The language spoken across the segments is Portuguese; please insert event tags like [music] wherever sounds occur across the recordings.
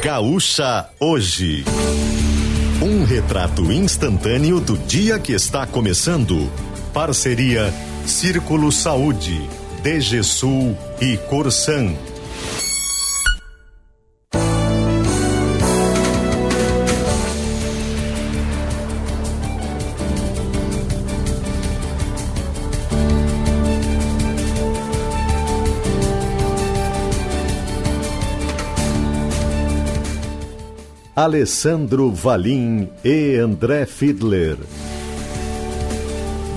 Gaúcha Hoje. Um retrato instantâneo do dia que está começando. Parceria Círculo Saúde, DGSul e Corsan. Alessandro Valim e André Fiedler.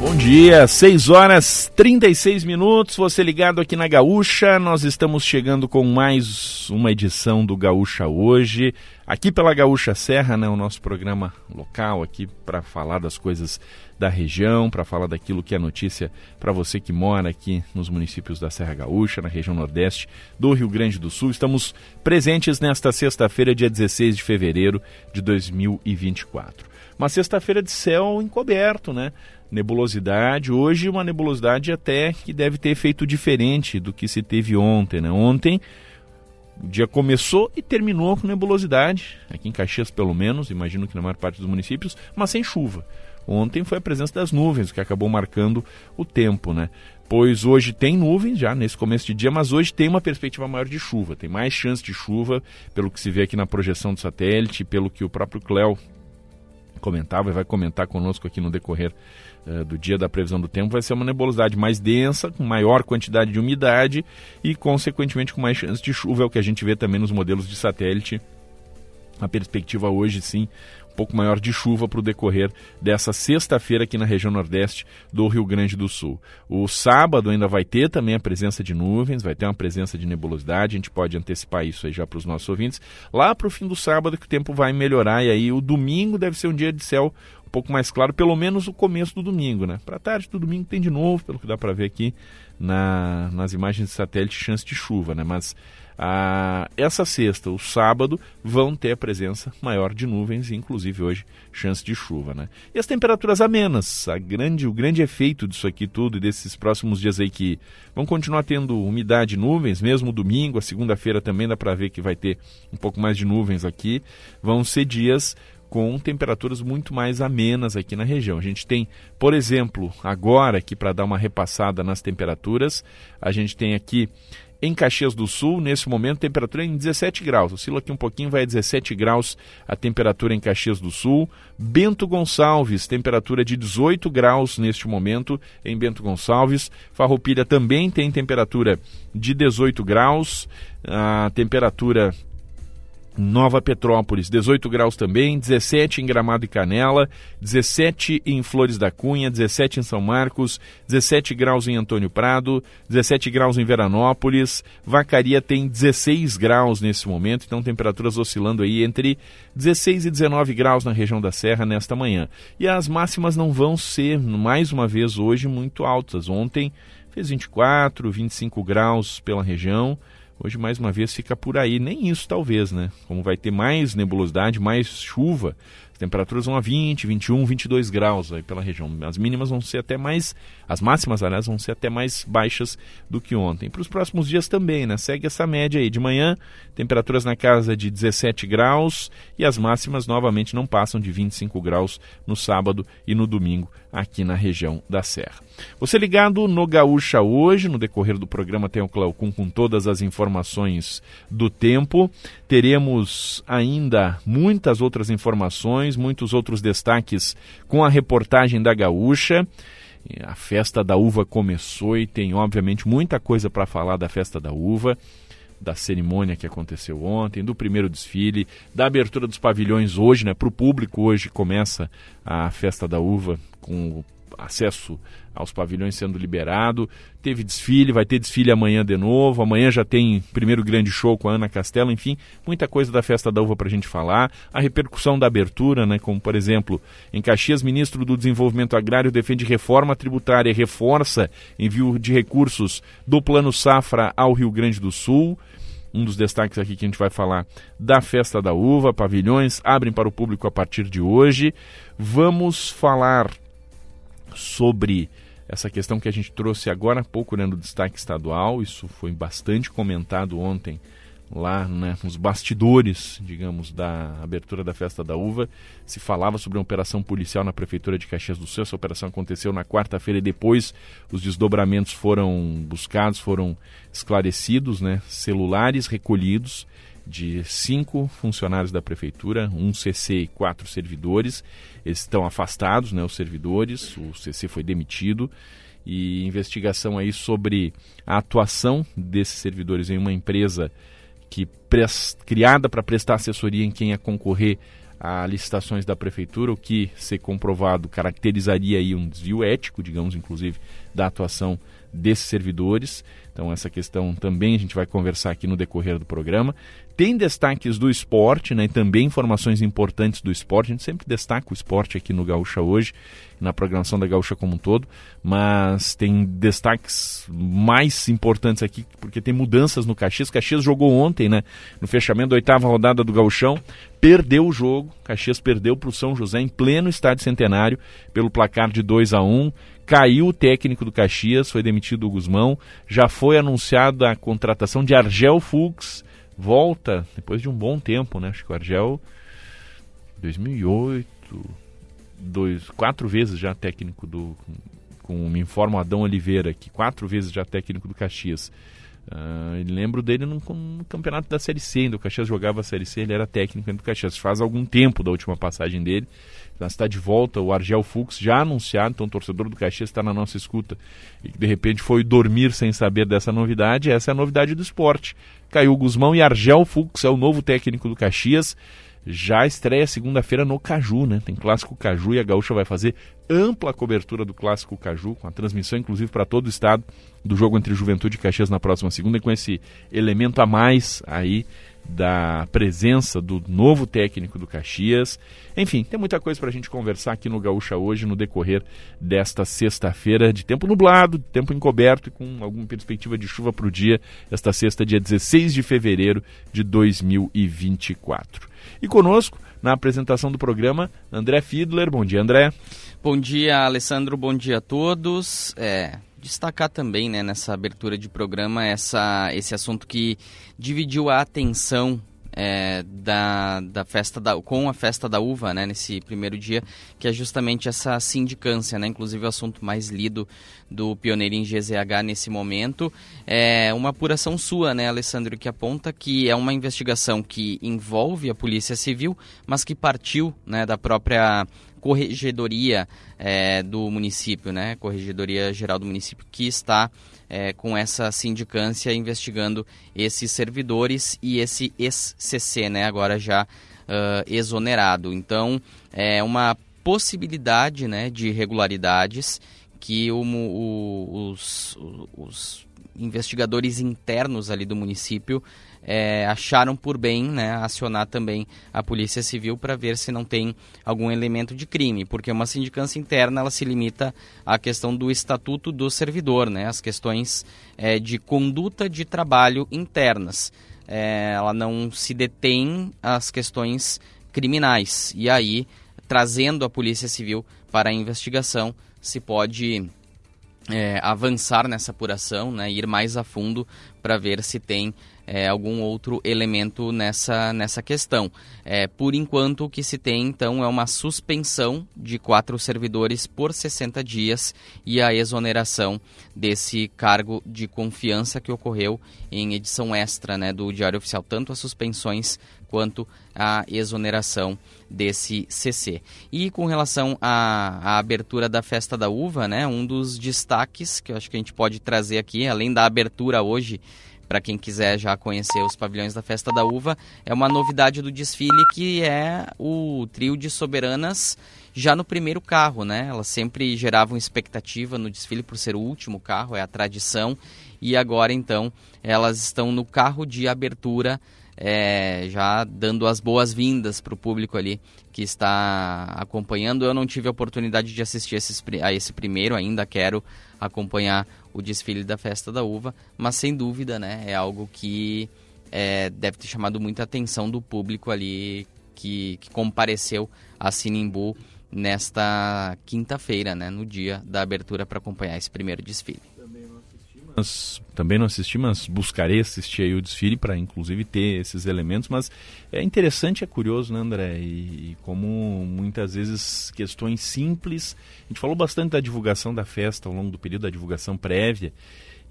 Bom dia, 6 horas 36 minutos, você ligado aqui na Gaúcha, nós estamos chegando com mais uma edição do Gaúcha hoje, aqui pela Gaúcha Serra, né, o nosso programa local aqui para falar das coisas da região, para falar daquilo que é notícia para você que mora aqui nos municípios da Serra Gaúcha, na região nordeste do Rio Grande do Sul. Estamos presentes nesta sexta-feira, dia 16 de fevereiro de 2024. Uma sexta-feira de céu encoberto, né? Nebulosidade. Hoje, uma nebulosidade até que deve ter efeito diferente do que se teve ontem. Né? Ontem, o dia começou e terminou com nebulosidade, aqui em Caxias pelo menos, imagino que na maior parte dos municípios, mas sem chuva. Ontem foi a presença das nuvens que acabou marcando o tempo, né? Pois hoje tem nuvens já nesse começo de dia, mas hoje tem uma perspectiva maior de chuva, tem mais chance de chuva, pelo que se vê aqui na projeção do satélite, pelo que o próprio Cléo comentava e vai comentar conosco aqui no decorrer do dia da previsão do tempo, vai ser uma nebulosidade mais densa, com maior quantidade de umidade e, consequentemente, com mais chance de chuva, é o que a gente vê também nos modelos de satélite. A perspectiva hoje, sim, pouco maior de chuva para o decorrer dessa sexta-feira aqui na região nordeste do Rio Grande do Sul. O sábado ainda vai ter também a presença de nuvens, vai ter uma presença de nebulosidade, a gente pode antecipar isso aí já para os nossos ouvintes. Lá para o fim do sábado que o tempo vai melhorar e aí o domingo deve ser um dia de céu um pouco mais claro, pelo menos o começo do domingo, né? Para tarde do domingo tem de novo, pelo que dá para ver aqui na, nas imagens de satélite, chance de chuva, né? Mas ah, essa sexta, o sábado, vão ter a presença maior de nuvens inclusive, hoje, chance de chuva. Né? E as temperaturas amenas, a grande, o grande efeito disso aqui tudo e desses próximos dias aí que vão continuar tendo umidade e nuvens, mesmo domingo, a segunda-feira também dá para ver que vai ter um pouco mais de nuvens aqui, vão ser dias com temperaturas muito mais amenas aqui na região. A gente tem, por exemplo, agora aqui para dar uma repassada nas temperaturas, a gente tem aqui em Caxias do Sul, nesse momento, temperatura em 17 graus. Oscila aqui um pouquinho, vai a 17 graus a temperatura em Caxias do Sul. Bento Gonçalves, temperatura de 18 graus neste momento em Bento Gonçalves. Farroupilha também tem temperatura de 18 graus. A temperatura Nova Petrópolis, 18 graus também, 17 em Gramado e Canela, 17 em Flores da Cunha, 17 em São Marcos, 17 graus em Antônio Prado, 17 graus em Veranópolis, Vacaria tem 16 graus nesse momento, então temperaturas oscilando aí entre 16 e 19 graus na região da Serra nesta manhã. E as máximas não vão ser, mais uma vez hoje, muito altas. Ontem fez 24, 25 graus pela região. Hoje, mais uma vez, fica por aí. Nem isso, talvez, né? Como vai ter mais nebulosidade, mais chuva, as temperaturas vão a 20, 21, 22 graus aí pela região. As mínimas vão ser até mais, as máximas, aliás, vão ser até mais baixas do que ontem. Para os próximos dias também, né? Segue essa média aí. De manhã, temperaturas na casa de 17 graus e as máximas novamente não passam de 25 graus no sábado e no domingo aqui na região da Serra. Você ligado no Gaúcha hoje, no decorrer do programa tem o Cleocum com todas as informações do tempo. Teremos ainda muitas outras informações, muitos outros destaques com a reportagem da Gaúcha. A festa da uva começou e tem, obviamente, muita coisa para falar da festa da uva da cerimônia que aconteceu ontem, do primeiro desfile, da abertura dos pavilhões hoje, né? Para o público hoje começa a festa da uva com acesso aos pavilhões sendo liberado. Teve desfile, vai ter desfile amanhã de novo. Amanhã já tem primeiro grande show com a Ana Castelo. Enfim, muita coisa da festa da uva para a gente falar. A repercussão da abertura, né? Como por exemplo, em Caxias, ministro do Desenvolvimento Agrário defende reforma tributária, reforça envio de recursos do Plano Safra ao Rio Grande do Sul um dos destaques aqui que a gente vai falar da Festa da Uva, pavilhões abrem para o público a partir de hoje. Vamos falar sobre essa questão que a gente trouxe agora há pouco né, no destaque estadual. Isso foi bastante comentado ontem lá né, nos bastidores, digamos, da abertura da festa da uva, se falava sobre uma operação policial na prefeitura de Caxias do Sul. Essa operação aconteceu na quarta-feira e depois os desdobramentos foram buscados, foram esclarecidos, né, celulares recolhidos de cinco funcionários da prefeitura, um CC e quatro servidores. Eles estão afastados, né, os servidores, o CC foi demitido e investigação aí sobre a atuação desses servidores em uma empresa que criada para prestar assessoria em quem ia concorrer a licitações da prefeitura, o que, se comprovado, caracterizaria aí um desvio ético, digamos, inclusive, da atuação desses servidores. Então, essa questão também a gente vai conversar aqui no decorrer do programa. Tem destaques do esporte, né? E também informações importantes do esporte. A gente sempre destaca o esporte aqui no Gaúcha hoje, na programação da Gaúcha como um todo, mas tem destaques mais importantes aqui, porque tem mudanças no Caxias. Caxias jogou ontem, né? No fechamento da oitava rodada do Gauchão, perdeu o jogo. Caxias perdeu para o São José em pleno estádio centenário pelo placar de 2 a 1 Caiu o técnico do Caxias, foi demitido o Guzmão. Já foi anunciada a contratação de Argel Fux. Volta depois de um bom tempo, né? Acho que o Argel, 2008, dois, quatro vezes já técnico do. Com, me informa Adão Oliveira, que quatro vezes já técnico do Caxias. Uh, lembro dele no, no, campeonato da Série C, ainda o Caxias jogava a Série C, ele era técnico do Caxias. Faz algum tempo da última passagem dele. Está de volta o Argel Fux, já anunciado, então o torcedor do Caxias está na nossa escuta e que de repente foi dormir sem saber dessa novidade. Essa é a novidade do esporte. Caiu Guzmão e Argel Fux é o novo técnico do Caxias. Já estreia segunda-feira no Caju, né? Tem clássico Caju e a Gaúcha vai fazer ampla cobertura do clássico Caju, com a transmissão inclusive para todo o estado do jogo entre Juventude e Caxias na próxima segunda, e com esse elemento a mais aí da presença do novo técnico do Caxias. Enfim, tem muita coisa para a gente conversar aqui no Gaúcha hoje, no decorrer desta sexta-feira, de tempo nublado, de tempo encoberto e com alguma perspectiva de chuva para o dia, esta sexta, dia 16 de fevereiro de 2024. E conosco, na apresentação do programa, André Fiedler. Bom dia, André. Bom dia, Alessandro. Bom dia a todos. É, destacar também, né, nessa abertura de programa, essa, esse assunto que dividiu a atenção é, da, da festa da, com a festa da uva, né, nesse primeiro dia, que é justamente essa sindicância, né, inclusive o assunto mais lido do Pioneirinho GZH nesse momento. É uma apuração sua, né, Alessandro, que aponta que é uma investigação que envolve a Polícia Civil, mas que partiu né, da própria corregedoria é, do município, né? Corregedoria Geral do município, que está é, com essa sindicância investigando esses servidores e esse ex-CC, né? Agora já uh, exonerado. Então, é uma possibilidade né, de irregularidades que o, o, os, os investigadores internos ali do município é, acharam por bem né, acionar também a Polícia Civil para ver se não tem algum elemento de crime, porque uma sindicância interna ela se limita à questão do estatuto do servidor, né, as questões é, de conduta de trabalho internas. É, ela não se detém às questões criminais. E aí, trazendo a Polícia Civil para a investigação, se pode é, avançar nessa apuração, né, ir mais a fundo para ver se tem é, algum outro elemento nessa, nessa questão. É, por enquanto, o que se tem, então, é uma suspensão de quatro servidores por 60 dias e a exoneração desse cargo de confiança que ocorreu em edição extra né, do Diário Oficial, tanto as suspensões quanto a exoneração desse CC. E com relação à, à, abertura da Festa da Uva, né, um dos destaques que eu acho que a gente pode trazer aqui, além da abertura hoje para quem quiser já conhecer os pavilhões da Festa da Uva, é uma novidade do desfile que é o trio de soberanas já no primeiro carro, né? Elas sempre geravam expectativa no desfile por ser o último carro, é a tradição, e agora então elas estão no carro de abertura. É, já dando as boas-vindas para o público ali que está acompanhando. Eu não tive a oportunidade de assistir esses, a esse primeiro ainda, quero acompanhar o desfile da Festa da Uva, mas sem dúvida, né, é algo que é, deve ter chamado muita atenção do público ali que, que compareceu a Sinimbu nesta quinta-feira, né, no dia da abertura para acompanhar esse primeiro desfile. Mas também não assisti, mas buscarei assistir aí o desfile para inclusive ter esses elementos. Mas é interessante, é curioso, né, André? E, e, como muitas vezes questões simples. A gente falou bastante da divulgação da festa ao longo do período, da divulgação prévia.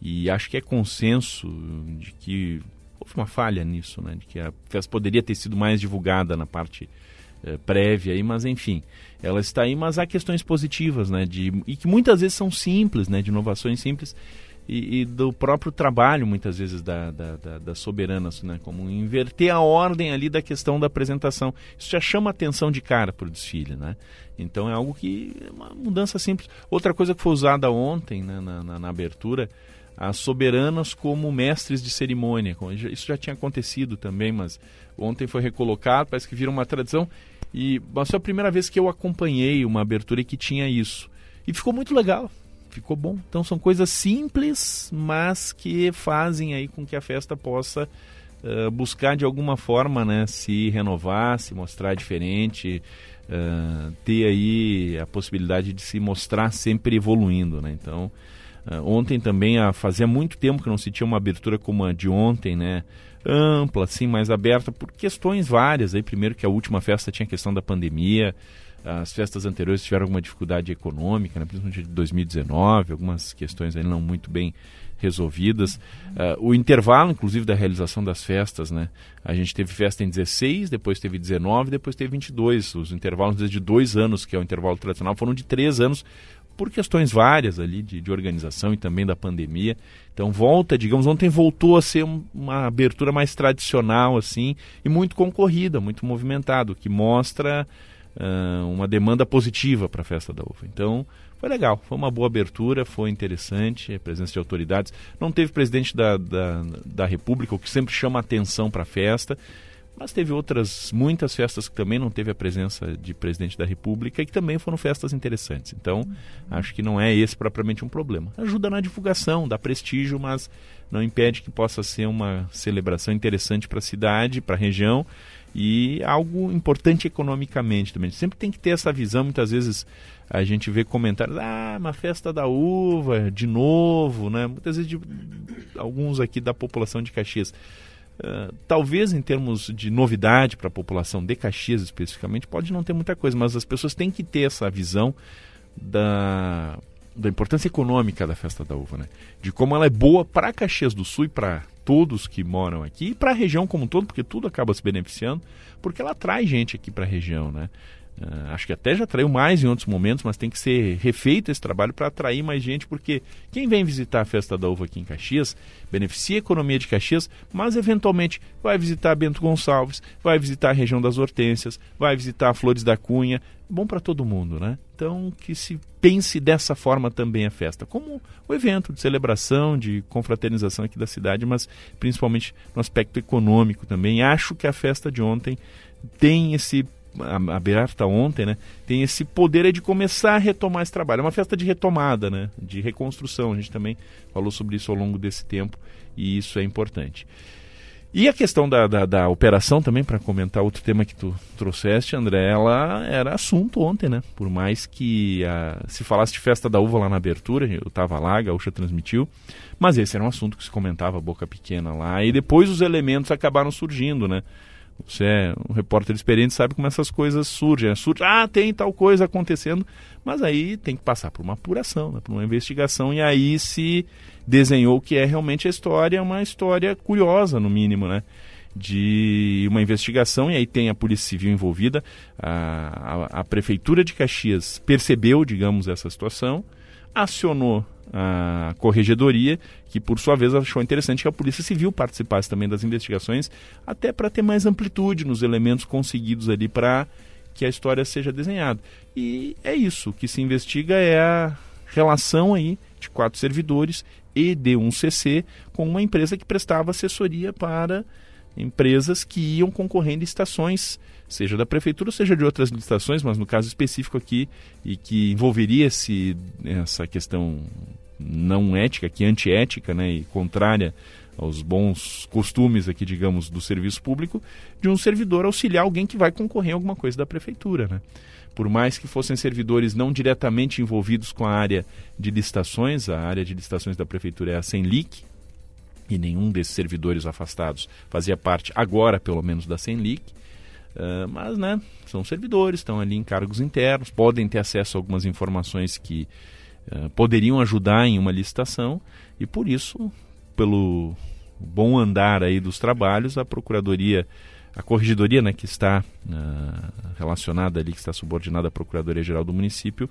E acho que é consenso de que houve uma falha nisso, né? De que a festa poderia ter sido mais divulgada na parte eh, prévia aí, mas enfim, ela está aí, mas há questões positivas, né? De, e que muitas vezes são simples, né? De inovações simples e, e do próprio trabalho, muitas vezes, da, da, da, da soberanas, né? Como inverter a ordem ali da questão da apresentação. Isso já chama atenção de cara para o desfile, né? Então é algo que é uma mudança simples. Outra coisa que foi usada ontem, né, na, na, na abertura, as soberanas como mestres de cerimônia. Isso já tinha acontecido também, mas ontem foi recolocado, parece que vira uma tradição. E foi a primeira vez que eu acompanhei uma abertura que tinha isso. E ficou muito legal, ficou bom. Então são coisas simples, mas que fazem aí com que a festa possa uh, buscar de alguma forma né, se renovar, se mostrar diferente, uh, ter aí a possibilidade de se mostrar sempre evoluindo. Né? Então Uh, ontem também, uh, fazia muito tempo que não se tinha uma abertura como a de ontem, né? Ampla, assim, mais aberta, por questões várias. Aí, primeiro que a última festa tinha a questão da pandemia, as festas anteriores tiveram alguma dificuldade econômica, né? principalmente de 2019, algumas questões aí não muito bem resolvidas. Uh, o intervalo, inclusive, da realização das festas, né? A gente teve festa em 16, depois teve 19, depois teve 22. Os intervalos desde dois anos, que é o intervalo tradicional, foram de três anos, por questões várias ali de, de, organização e também da pandemia. Então volta, digamos, ontem voltou a ser um, uma abertura mais tradicional assim e muito concorrida, muito movimentado, que mostra uma demanda positiva para a festa da uva. Então foi legal, foi uma boa abertura, foi interessante, a presença de autoridades. Não teve presidente da, da, da República, o que sempre chama atenção para a festa. Mas teve outras, muitas festas que também não teve a presença de presidente da República e que também foram festas interessantes. Então, acho que não é esse propriamente um problema. Ajuda na divulgação, dá prestígio, mas não impede que possa ser uma celebração interessante para a cidade, para a região e algo importante economicamente também. Sempre tem que ter essa visão, muitas vezes a gente vê comentários, ah, uma festa da uva, de novo, né? Muitas vezes de, alguns aqui da população de Caxias Uh, talvez em termos de novidade para a população de Caxias especificamente, pode não ter muita coisa, mas as pessoas têm que ter essa visão da, da importância econômica da festa da uva, né? De como ela é boa para Caxias do Sul e para todos que moram aqui e para a região como um todo, porque tudo acaba se beneficiando, porque ela atrai gente aqui para a região, né? Uh, acho que até já atraiu mais em outros momentos, mas tem que ser refeito esse trabalho para atrair mais gente, porque quem vem visitar a Festa da Uva aqui em Caxias beneficia a economia de Caxias, mas eventualmente vai visitar Bento Gonçalves, vai visitar a região das Hortênsias, vai visitar Flores da Cunha. Bom para todo mundo, né? Então que se pense dessa forma também a festa, como o evento de celebração, de confraternização aqui da cidade, mas principalmente no aspecto econômico também. Acho que a festa de ontem tem esse aberta ontem, né, tem esse poder de começar a retomar esse trabalho. É uma festa de retomada, né, de reconstrução. A gente também falou sobre isso ao longo desse tempo e isso é importante. E a questão da, da, da operação também, para comentar outro tema que tu trouxeste, André, ela era assunto ontem, né? Por mais que a, se falasse de festa da uva lá na abertura, eu estava lá, a Gaúcha transmitiu, mas esse era um assunto que se comentava boca pequena lá, e depois os elementos acabaram surgindo, né? Você é um repórter experiente, sabe como essas coisas surgem. Né? Surge, ah, tem tal coisa acontecendo, mas aí tem que passar por uma apuração, né? por uma investigação, e aí se desenhou o que é realmente a história, uma história curiosa, no mínimo, né? De uma investigação, e aí tem a Polícia Civil envolvida, a, a, a Prefeitura de Caxias percebeu, digamos, essa situação, acionou a corregedoria, que por sua vez achou interessante que a Polícia Civil participasse também das investigações, até para ter mais amplitude nos elementos conseguidos ali para que a história seja desenhada. E é isso, o que se investiga é a relação aí de quatro servidores e de um CC com uma empresa que prestava assessoria para empresas que iam concorrendo em estações, seja da prefeitura, seja de outras licitações, mas no caso específico aqui, e que envolveria esse, essa questão não ética, que antiética né, e contrária aos bons costumes aqui, digamos, do serviço público, de um servidor auxiliar alguém que vai concorrer a alguma coisa da prefeitura, né? Por mais que fossem servidores não diretamente envolvidos com a área de licitações, a área de licitações da prefeitura é a Senlic, e nenhum desses servidores afastados fazia parte, agora pelo menos, da Senlic. Uh, mas, né, são servidores, estão ali em cargos internos, podem ter acesso a algumas informações que uh, poderiam ajudar em uma licitação e, por isso, pelo bom andar aí dos trabalhos, a Procuradoria, a Corregedoria, né, que está uh, relacionada ali, que está subordinada à Procuradoria-Geral do município,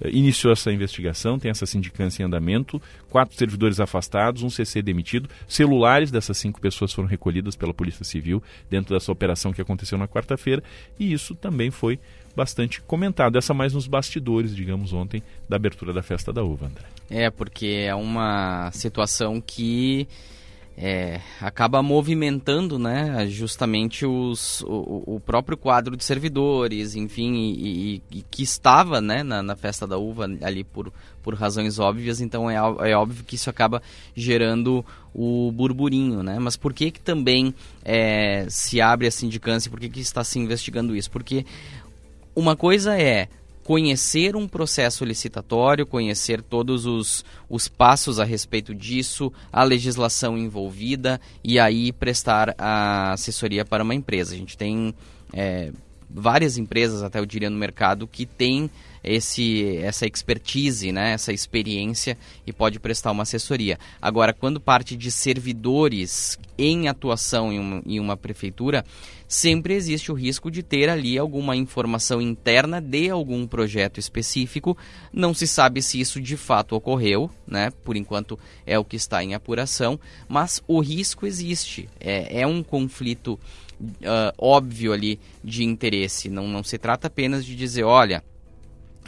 uh, iniciou essa investigação, tem essa sindicância em andamento, quatro servidores afastados, um CC demitido, celulares dessas cinco pessoas foram recolhidas pela Polícia Civil dentro dessa operação que aconteceu na quarta-feira, e isso também foi bastante comentado. Essa mais nos bastidores, digamos, ontem, da abertura da festa da uva, André. É, porque é uma situação que é, acaba movimentando né, justamente os, o, o, próprio quadro de servidores, enfim, e, e, e que estava né, na, na, festa da uva ali por, por razões óbvias, então é, é óbvio que isso acaba gerando o burburinho, né? Mas por que, que também é, se abre a sindicância, por que, que está se investigando isso? Porque uma coisa é conhecer um processo licitatório, conhecer todos os, os passos a respeito disso, a legislação envolvida e aí prestar a assessoria para uma empresa. A gente tem é, várias empresas, até eu diria, no mercado que têm esse, essa expertise, né, essa experiência e pode prestar uma assessoria. Agora, quando parte de servidores em atuação em uma, em uma prefeitura, sempre existe o risco de ter ali alguma informação interna de algum projeto específico. Não se sabe se isso de fato ocorreu, né? Por enquanto é o que está em apuração, mas o risco existe. É, é um conflito uh, óbvio ali de interesse. Não, não se trata apenas de dizer, olha,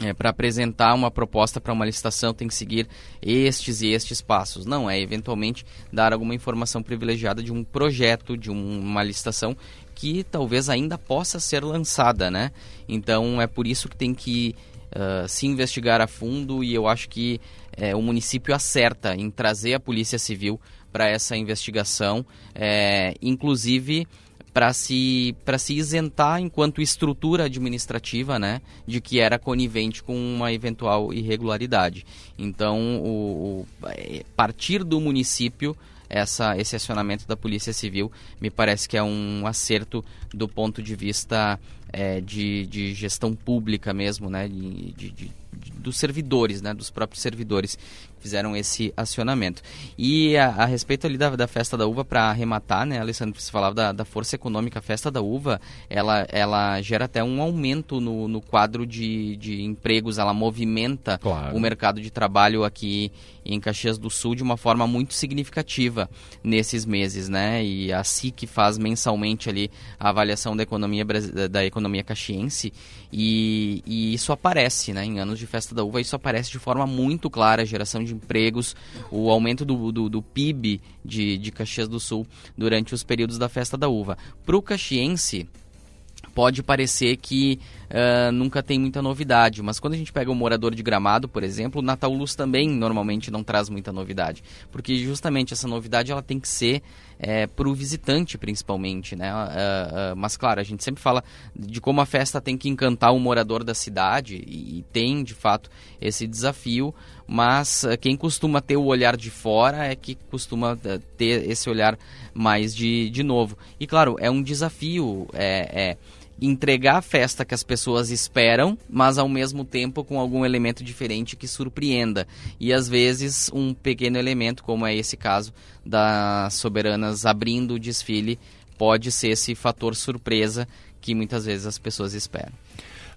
é, para apresentar uma proposta para uma licitação tem que seguir estes e estes passos. Não, é eventualmente dar alguma informação privilegiada de um projeto, de um, uma licitação que talvez ainda possa ser lançada, né? Então é por isso que tem que uh, se investigar a fundo e eu acho que uh, o município acerta em trazer a Polícia Civil para essa investigação, é, inclusive para se, se isentar enquanto estrutura administrativa né, de que era conivente com uma eventual irregularidade. Então, o, o é, partir do município essa, esse acionamento da Polícia Civil me parece que é um acerto do ponto de vista é, de, de gestão pública mesmo, né, de, de, dos servidores, né, dos próprios servidores fizeram esse acionamento. E a, a respeito ali da, da, festa da uva, para arrematar, né, Alessandro, você falava da, da, força econômica, a festa da uva, ela, ela gera até um aumento no, no quadro de, de empregos, ela movimenta claro. o mercado de trabalho aqui em Caxias do Sul de uma forma muito significativa nesses meses, né? E a SIC faz mensalmente ali a avaliação da economia da economia caxiense e, e isso aparece, né? Em anos de festa da uva, isso aparece de forma muito clara, a geração de empregos, o aumento do, do, do PIB de, de Caxias do Sul durante os períodos da festa da uva. Para o caxiense, pode parecer que uh, nunca tem muita novidade, mas quando a gente pega o morador de Gramado, por exemplo, o Natal Luz também normalmente não traz muita novidade, porque justamente essa novidade ela tem que ser é, para o visitante principalmente, né? Uh, uh, mas claro, a gente sempre fala de como a festa tem que encantar o morador da cidade e, e tem de fato esse desafio, mas quem costuma ter o olhar de fora é que costuma ter esse olhar mais de, de novo. E claro, é um desafio, é, é entregar a festa que as pessoas esperam, mas ao mesmo tempo com algum elemento diferente que surpreenda. E às vezes um pequeno elemento, como é esse caso das soberanas abrindo o desfile, pode ser esse fator surpresa que muitas vezes as pessoas esperam.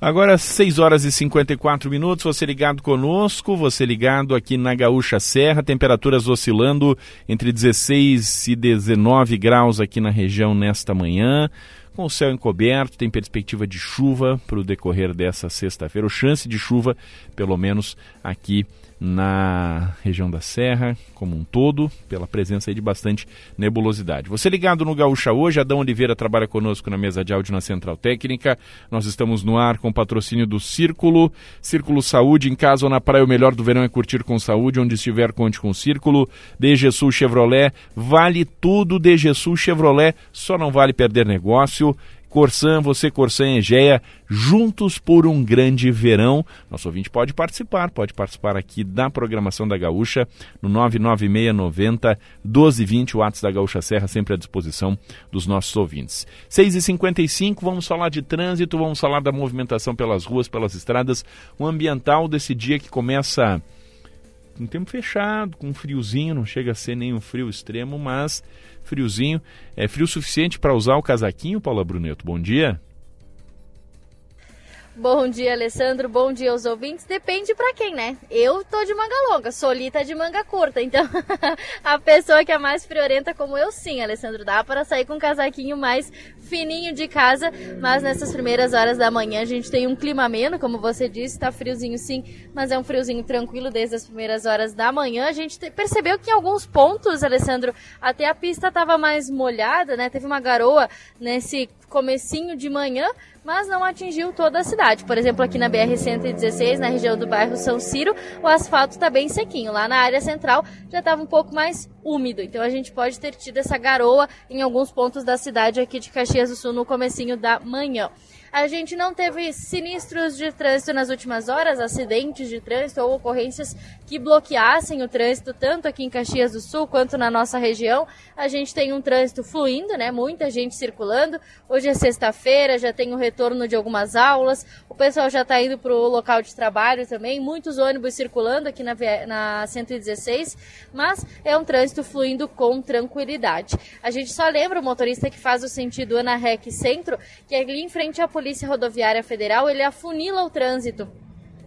Agora, 6 horas e 54 minutos, você ligado conosco, você ligado aqui na Gaúcha Serra, temperaturas oscilando entre 16 e 19 graus aqui na região nesta manhã com o céu encoberto, tem perspectiva de chuva para o decorrer dessa sexta-feira, ou chance de chuva, pelo menos aqui na região da Serra como um todo, pela presença de bastante nebulosidade. Você ligado no Gaúcha hoje, Adão Oliveira trabalha conosco na mesa de áudio na Central Técnica. Nós estamos no ar com patrocínio do Círculo, Círculo Saúde, em casa ou na praia, o melhor do verão é curtir com saúde, onde estiver, conte com o Círculo. DG Sul Chevrolet, vale tudo DG Sul Chevrolet, só não vale perder negócio. Corsan, você, Corsan e Egeia, juntos por um grande verão. Nosso ouvinte pode participar, pode participar aqui da programação da Gaúcha no 99690 1220, o WhatsApp da Gaúcha Serra, sempre à disposição dos nossos ouvintes. 6h55, vamos falar de trânsito, vamos falar da movimentação pelas ruas, pelas estradas, o ambiental desse dia que começa um tempo fechado, com um friozinho, não chega a ser nem um frio extremo, mas friozinho. É frio suficiente para usar o casaquinho, Paula Bruneto? Bom dia. Bom dia, Alessandro. Bom dia aos ouvintes. Depende para quem, né? Eu tô de manga longa, Solita de manga curta. Então, [laughs] a pessoa que é mais friorenta como eu, sim, Alessandro, dá para sair com um casaquinho mais fininho de casa. Mas nessas primeiras horas da manhã a gente tem um clima ameno, como você disse, tá friozinho sim, mas é um friozinho tranquilo desde as primeiras horas da manhã. A gente percebeu que em alguns pontos, Alessandro, até a pista tava mais molhada, né? Teve uma garoa nesse comecinho de manhã, mas não atingiu toda a cidade. Por exemplo, aqui na BR-116, na região do bairro São Ciro, o asfalto está bem sequinho. Lá na área central já estava um pouco mais úmido, então a gente pode ter tido essa garoa em alguns pontos da cidade aqui de Caxias do Sul no comecinho da manhã. A gente não teve sinistros de trânsito nas últimas horas, acidentes de trânsito ou ocorrências que bloqueassem o trânsito tanto aqui em Caxias do Sul quanto na nossa região. A gente tem um trânsito fluindo, né? Muita gente circulando. Hoje é sexta-feira, já tem o retorno de algumas aulas. O pessoal já está indo para o local de trabalho também. Muitos ônibus circulando aqui na, na 116, mas é um trânsito fluindo com tranquilidade. A gente só lembra o motorista que faz o sentido Ana Rec Centro, que é ali em frente à Polícia Rodoviária Federal, ele afunila o trânsito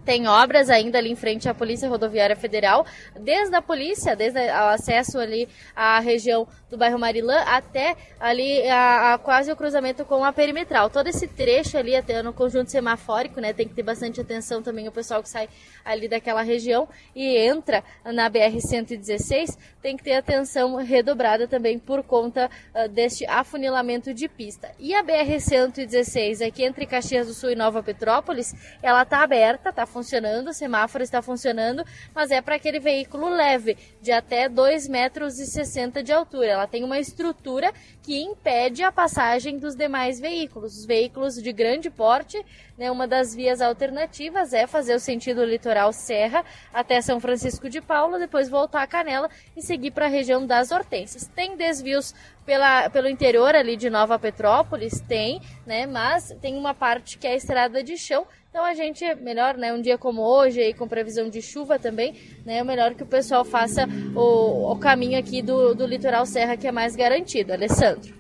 tem obras ainda ali em frente à Polícia Rodoviária Federal, desde a polícia, desde o acesso ali à região do bairro Marilã até ali a, a, quase o cruzamento com a perimetral. Todo esse trecho ali até no conjunto semafórico, né, tem que ter bastante atenção também o pessoal que sai ali daquela região e entra na BR 116, tem que ter atenção redobrada também por conta uh, deste afunilamento de pista. E a BR 116 aqui entre Caxias do Sul e Nova Petrópolis, ela está aberta, está funcionando, o semáforo está funcionando, mas é para aquele veículo leve, de até 2,60 metros e de altura. Ela tem uma estrutura que impede a passagem dos demais veículos. Os veículos de grande porte, né, uma das vias alternativas é fazer o sentido litoral Serra até São Francisco de Paula, depois voltar a Canela e seguir para a região das Hortênsias. Tem desvios pela, pelo interior ali de Nova Petrópolis, tem, né, mas tem uma parte que é a estrada de chão então a gente, melhor, né, um dia como hoje, aí, com previsão de chuva também, né, é melhor que o pessoal faça o, o caminho aqui do, do litoral serra, que é mais garantido. Alessandro.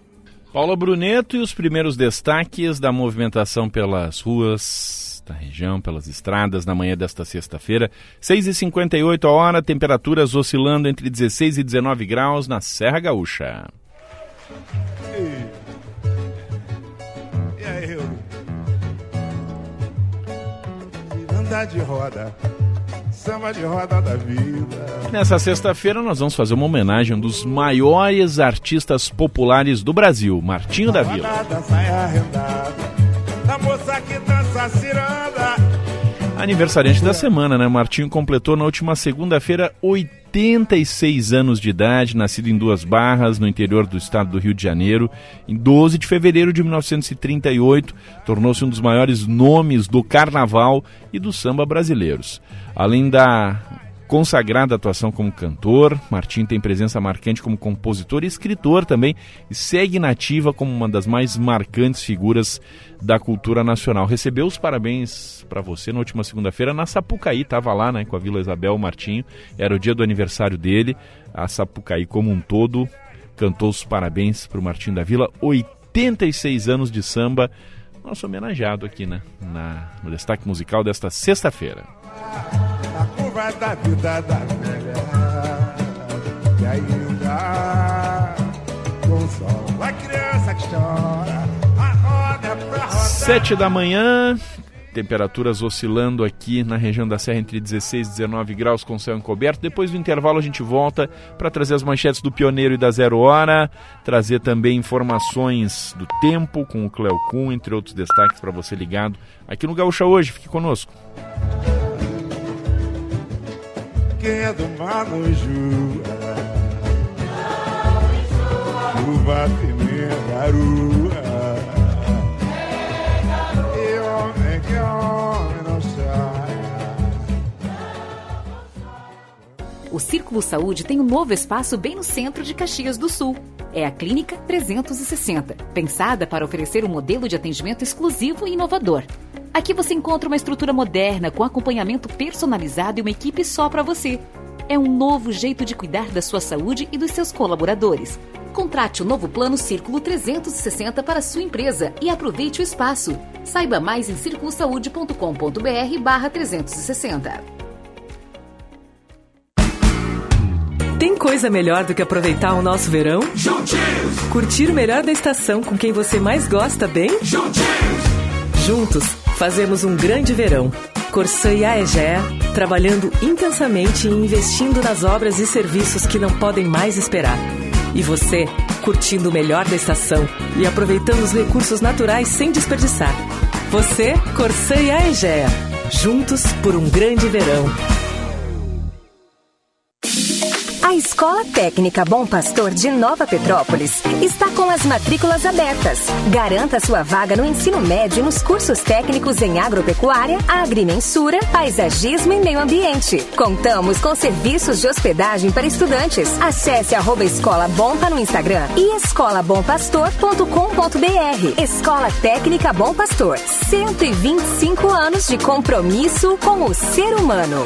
Paula Bruneto e os primeiros destaques da movimentação pelas ruas da região, pelas estradas, na manhã desta sexta-feira. 6h58 a hora, temperaturas oscilando entre 16 e 19 graus na Serra Gaúcha. De roda. Samba de roda da vida. Nessa sexta-feira nós vamos fazer uma homenagem a um dos maiores artistas populares do Brasil, Martinho da Vila. Aniversariante da semana, né? Martinho completou na última segunda-feira 86 anos de idade, nascido em Duas Barras, no interior do estado do Rio de Janeiro. Em 12 de fevereiro de 1938, tornou-se um dos maiores nomes do carnaval e do samba brasileiros. Além da consagrada atuação como cantor, Martim tem presença marcante como compositor e escritor também e segue nativa como uma das mais marcantes figuras da cultura nacional. Recebeu os parabéns para você na última segunda-feira na Sapucaí, estava lá né, com a Vila Isabel Martinho, era o dia do aniversário dele, a Sapucaí como um todo cantou os parabéns para o Martim da Vila, 86 anos de samba, nosso homenageado aqui né, na, no destaque musical desta sexta-feira da vida da velha. E ainda sol, a criança que chora, a Sete da manhã, temperaturas oscilando aqui na região da Serra entre 16 e 19 graus com céu encoberto. Depois do intervalo a gente volta para trazer as manchetes do Pioneiro e da Zero Hora, trazer também informações do tempo com o Cleo Kuhn, entre outros destaques para você ligado aqui no Gaúcha hoje. Fique conosco. Quem é do Manoju? Chuva, garoa. O Círculo Saúde tem um novo espaço bem no centro de Caxias do Sul. É a Clínica 360, pensada para oferecer um modelo de atendimento exclusivo e inovador. Aqui você encontra uma estrutura moderna com acompanhamento personalizado e uma equipe só para você. É um novo jeito de cuidar da sua saúde e dos seus colaboradores. Contrate o novo plano Círculo 360 para a sua empresa e aproveite o espaço. Saiba mais em circulosaude.com.br barra 360. Tem coisa melhor do que aproveitar o nosso verão? Juntinhos! Curtir o melhor da estação com quem você mais gosta, bem? Juntinhos! Juntos, fazemos um grande verão. Corsã e Aegea, trabalhando intensamente e investindo nas obras e serviços que não podem mais esperar. E você, curtindo o melhor da estação e aproveitando os recursos naturais sem desperdiçar. Você, Corsã e Aegea, juntos por um grande verão. A Escola Técnica Bom Pastor de Nova Petrópolis está com as matrículas abertas. Garanta sua vaga no ensino médio nos cursos técnicos em agropecuária, agrimensura, paisagismo e meio ambiente. Contamos com serviços de hospedagem para estudantes. Acesse arroba Escola Bompa no Instagram e escolabompastor.com.br. Escola Técnica Bom Pastor. 125 anos de compromisso com o ser humano.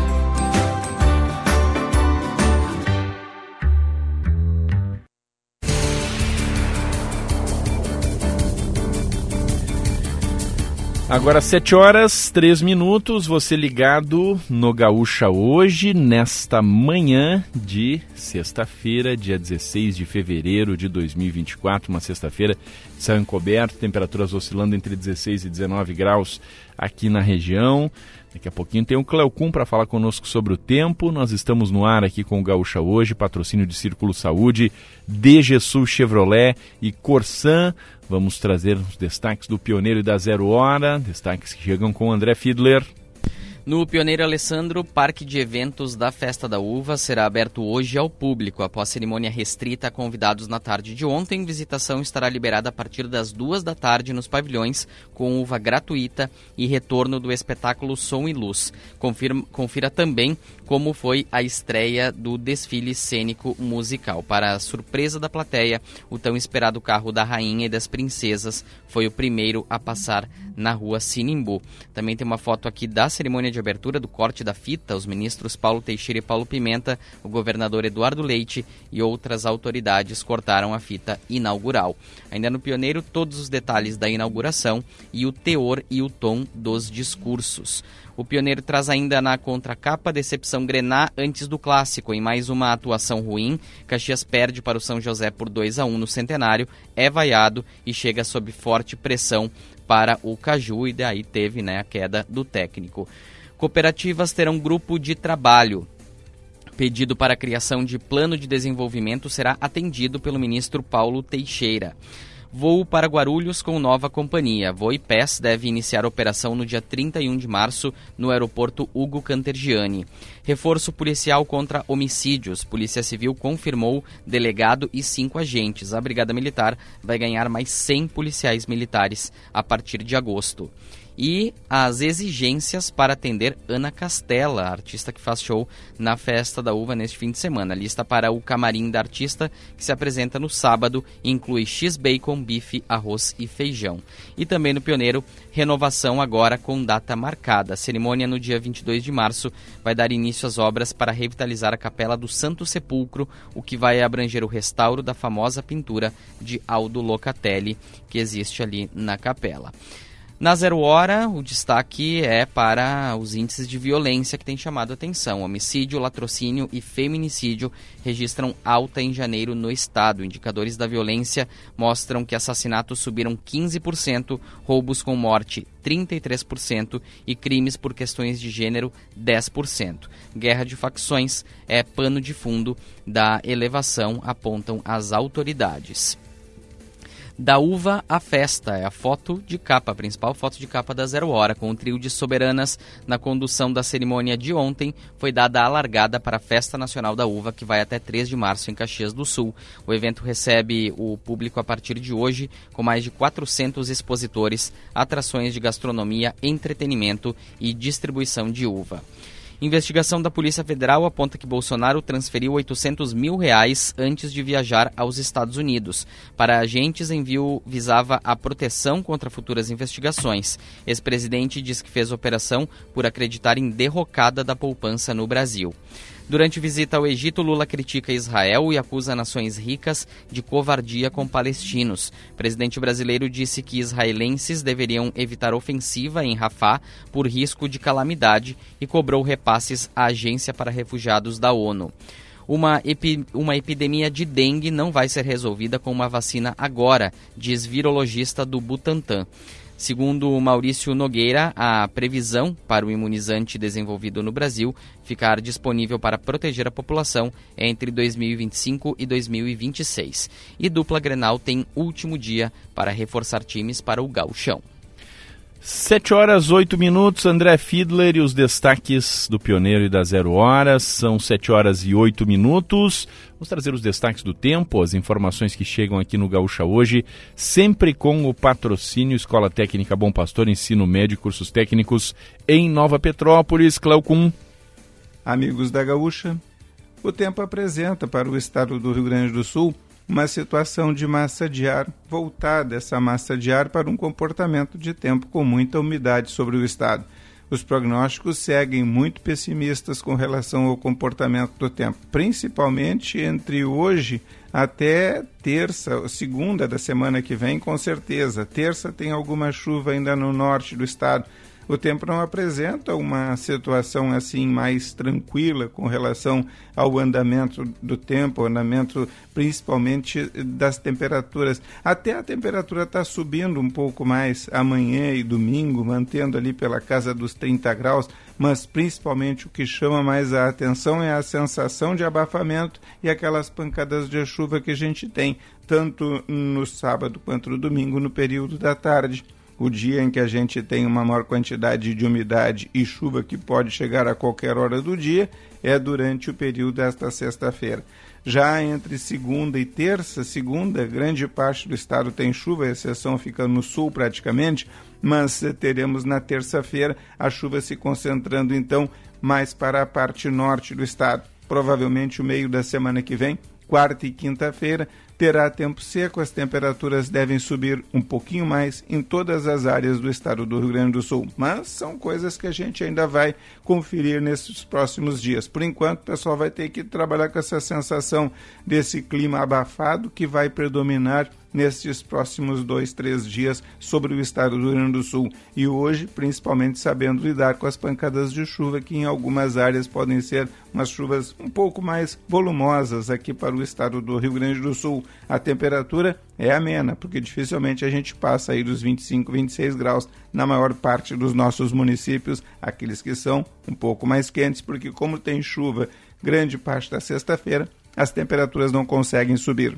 Agora 7 horas, 3 minutos, você ligado no Gaúcha hoje, nesta manhã de sexta-feira, dia 16 de fevereiro de 2024, uma sexta-feira, céu encoberto, temperaturas oscilando entre 16 e 19 graus aqui na região. Daqui a pouquinho tem o Cleocum para falar conosco sobre o tempo. Nós estamos no ar aqui com o Gaúcha hoje, patrocínio de Círculo Saúde, DG Sul Chevrolet e Corsan. Vamos trazer os destaques do Pioneiro e da Zero Hora, destaques que chegam com André Fiedler. No Pioneiro Alessandro, Parque de Eventos da Festa da Uva será aberto hoje ao público. Após cerimônia restrita a convidados na tarde de ontem, visitação estará liberada a partir das duas da tarde nos pavilhões, com uva gratuita e retorno do espetáculo Som e Luz. Confira, confira também como foi a estreia do desfile cênico musical. Para a surpresa da plateia, o tão esperado carro da Rainha e das Princesas foi o primeiro a passar na rua Sinimbu. Também tem uma foto aqui da cerimônia de abertura do corte da fita, os ministros Paulo Teixeira e Paulo Pimenta, o governador Eduardo Leite e outras autoridades cortaram a fita inaugural. Ainda no Pioneiro, todos os detalhes da inauguração e o teor e o tom dos discursos. O Pioneiro traz ainda na contracapa decepção Grená antes do clássico. Em mais uma atuação ruim, Caxias perde para o São José por 2 a 1 no centenário, é vaiado e chega sob forte pressão para o Caju e daí teve né, a queda do técnico. Cooperativas terão grupo de trabalho. Pedido para a criação de plano de desenvolvimento será atendido pelo ministro Paulo Teixeira. Voo para Guarulhos com nova companhia. Voipes deve iniciar operação no dia 31 de março no aeroporto Hugo Cantergiani. Reforço policial contra homicídios. Polícia Civil confirmou delegado e cinco agentes. A Brigada Militar vai ganhar mais 100 policiais militares a partir de agosto e as exigências para atender Ana Castela, artista que faz show na Festa da Uva neste fim de semana. A lista para o camarim da artista, que se apresenta no sábado, inclui X-Bacon, bife, arroz e feijão. E também no Pioneiro, renovação agora com data marcada. A cerimônia no dia 22 de março vai dar início às obras para revitalizar a capela do Santo Sepulcro, o que vai abranger o restauro da famosa pintura de Aldo Locatelli, que existe ali na capela. Na Zero Hora, o destaque é para os índices de violência que têm chamado atenção. Homicídio, latrocínio e feminicídio registram alta em janeiro no estado. Indicadores da violência mostram que assassinatos subiram 15%, roubos com morte 33% e crimes por questões de gênero 10%. Guerra de facções é pano de fundo da elevação, apontam as autoridades. Da uva à festa é a foto de capa, a principal foto de capa da Zero Hora, com o trio de soberanas na condução da cerimônia de ontem. Foi dada a largada para a Festa Nacional da Uva, que vai até 3 de março em Caxias do Sul. O evento recebe o público a partir de hoje, com mais de 400 expositores, atrações de gastronomia, entretenimento e distribuição de uva. Investigação da Polícia Federal aponta que Bolsonaro transferiu 800 mil reais antes de viajar aos Estados Unidos. Para agentes, envio visava a proteção contra futuras investigações. Ex-presidente diz que fez operação por acreditar em derrocada da poupança no Brasil. Durante visita ao Egito, Lula critica Israel e acusa nações ricas de covardia com palestinos. O presidente brasileiro disse que israelenses deveriam evitar ofensiva em Rafah por risco de calamidade e cobrou repasses à Agência para Refugiados da ONU. Uma, epi uma epidemia de dengue não vai ser resolvida com uma vacina agora, diz virologista do Butantan. Segundo Maurício Nogueira, a previsão para o imunizante desenvolvido no Brasil ficar disponível para proteger a população entre 2025 e 2026. E dupla Grenal tem último dia para reforçar times para o gauchão. 7 horas 8 minutos, André Fiedler e os destaques do Pioneiro e da Zero Horas. São 7 horas e 8 minutos. Vamos trazer os destaques do tempo, as informações que chegam aqui no Gaúcha hoje, sempre com o patrocínio Escola Técnica Bom Pastor, Ensino Médio e Cursos Técnicos em Nova Petrópolis. Cleocum. Amigos da Gaúcha, o tempo apresenta para o estado do Rio Grande do Sul uma situação de massa de ar voltada essa massa de ar para um comportamento de tempo com muita umidade sobre o estado. Os prognósticos seguem muito pessimistas com relação ao comportamento do tempo, principalmente entre hoje até terça, segunda da semana que vem, com certeza. Terça tem alguma chuva ainda no norte do estado o tempo não apresenta uma situação assim mais tranquila com relação ao andamento do tempo, andamento principalmente das temperaturas. Até a temperatura está subindo um pouco mais amanhã e domingo, mantendo ali pela casa dos 30 graus, mas principalmente o que chama mais a atenção é a sensação de abafamento e aquelas pancadas de chuva que a gente tem, tanto no sábado quanto no domingo, no período da tarde o dia em que a gente tem uma maior quantidade de umidade e chuva que pode chegar a qualquer hora do dia é durante o período desta sexta-feira. Já entre segunda e terça, segunda, grande parte do estado tem chuva, a exceção fica no sul praticamente, mas teremos na terça-feira a chuva se concentrando então mais para a parte norte do estado. Provavelmente o meio da semana que vem, quarta e quinta-feira, terá tempo seco, as temperaturas devem subir um pouquinho mais em todas as áreas do estado do Rio Grande do Sul, mas são coisas que a gente ainda vai conferir nesses próximos dias. Por enquanto, o pessoal vai ter que trabalhar com essa sensação desse clima abafado que vai predominar nestes próximos dois, três dias sobre o estado do Rio Grande do Sul. E hoje, principalmente sabendo lidar com as pancadas de chuva, que em algumas áreas podem ser umas chuvas um pouco mais volumosas aqui para o estado do Rio Grande do Sul. A temperatura é amena, porque dificilmente a gente passa aí dos 25, 26 graus na maior parte dos nossos municípios, aqueles que são um pouco mais quentes, porque como tem chuva grande parte da sexta-feira, as temperaturas não conseguem subir.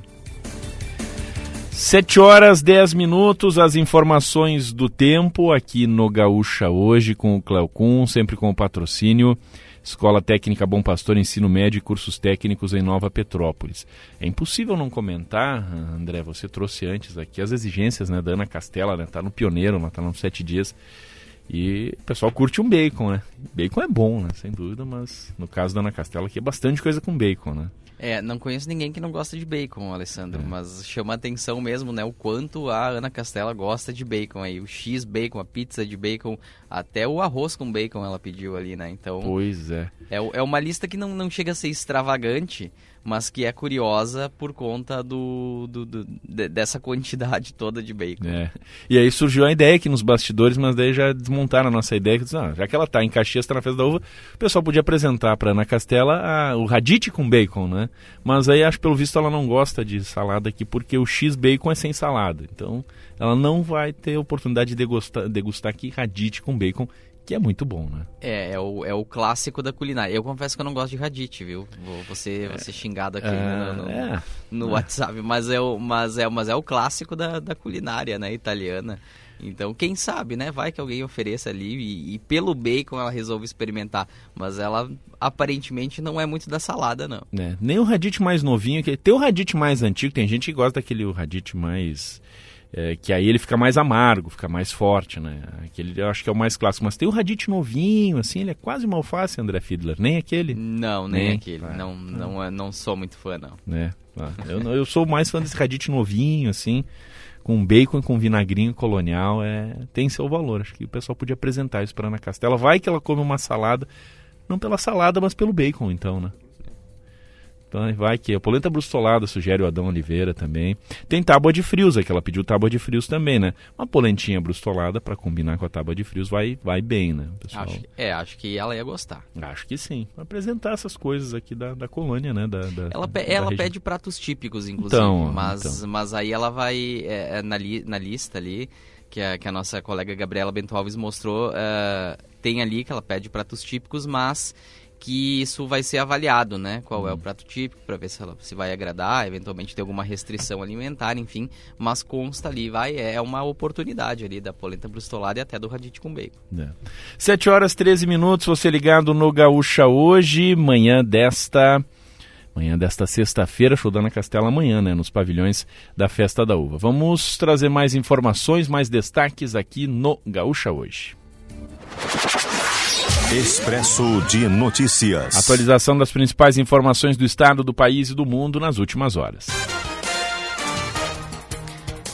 7 horas 10 minutos, as informações do tempo aqui no Gaúcha hoje com o Cleocum, sempre com o patrocínio Escola Técnica Bom Pastor, Ensino Médio e Cursos Técnicos em Nova Petrópolis. É impossível não comentar, André, você trouxe antes aqui as exigências né, da Ana Castela, né? Tá no pioneiro, ela tá nos sete dias. E o pessoal curte um bacon, né? Bacon é bom, né? Sem dúvida, mas no caso da Ana Castela aqui é bastante coisa com bacon, né? É, não conheço ninguém que não gosta de bacon, Alessandro, é. mas chama atenção mesmo, né, o quanto a Ana Castela gosta de bacon aí, o X bacon, a pizza de bacon, até o arroz com bacon ela pediu ali, né? Então, Pois é. É, é uma lista que não, não chega a ser extravagante, mas que é curiosa por conta do, do, do de, dessa quantidade toda de bacon. É. E aí surgiu a ideia aqui nos bastidores, mas daí já desmontaram a nossa ideia. Que, ah, já que ela está em Caxias, está na Festa da Uva, o pessoal podia apresentar para Ana Castela a, o radite com bacon, né? Mas aí acho pelo visto ela não gosta de salada aqui porque o X bacon é sem salada. Então ela não vai ter oportunidade de degustar, degustar aqui radite com bacon que é muito bom, né? É, é o, é o clássico da culinária. Eu confesso que eu não gosto de radite, viu? Vou, vou, ser, é. vou ser xingado aqui no, no, é. no é. WhatsApp, mas é, o, mas, é, mas é o clássico da, da culinária, né, italiana. Então, quem sabe, né? Vai que alguém ofereça ali e, e, pelo bacon ela resolve experimentar. Mas ela aparentemente não é muito da salada, não. É, nem o radite mais novinho. Que, tem o radite mais antigo, tem gente que gosta daquele radite mais é, que aí ele fica mais amargo, fica mais forte, né? Aquele eu acho que é o mais clássico. Mas tem o radite novinho, assim, ele é quase uma alface, André Fiedler. Nem aquele? Não, nem, nem aquele. Ah, não, não, ah. não sou muito fã, não. É, ah, eu, eu sou mais fã desse radite novinho, assim, com bacon e com vinagrinho colonial. É, tem seu valor. Acho que o pessoal podia apresentar isso para Ana Castela. Vai que ela come uma salada, não pela salada, mas pelo bacon, então, né? Então, vai que a polenta brustolada sugere o Adão Oliveira também. Tem tábua de frios, aqui ela pediu tábua de frios também, né? Uma polentinha brustolada para combinar com a tábua de frios vai, vai bem, né, pessoal? Acho, é, acho que ela ia gostar. Acho que sim. Apresentar essas coisas aqui da, da colônia, né? Da, da ela pe da ela pede pratos típicos, inclusive. Então, mas, então. mas aí ela vai é, é, na, li na lista ali que a, que a nossa colega Gabriela Bento Alves mostrou, uh, tem ali que ela pede pratos típicos, mas que isso vai ser avaliado, né? Qual é o uhum. prato típico, para ver se, ela, se vai agradar, eventualmente ter alguma restrição alimentar, enfim. Mas consta ali, vai, é uma oportunidade ali da polenta brustolada e até do radite com bacon. É. 7 horas 13 minutos, você ligado no Gaúcha hoje, manhã desta... Manhã desta sexta-feira, show da Ana Castela amanhã, né, nos pavilhões da Festa da Uva. Vamos trazer mais informações, mais destaques aqui no Gaúcha hoje. Expresso de Notícias. Atualização das principais informações do estado, do país e do mundo nas últimas horas.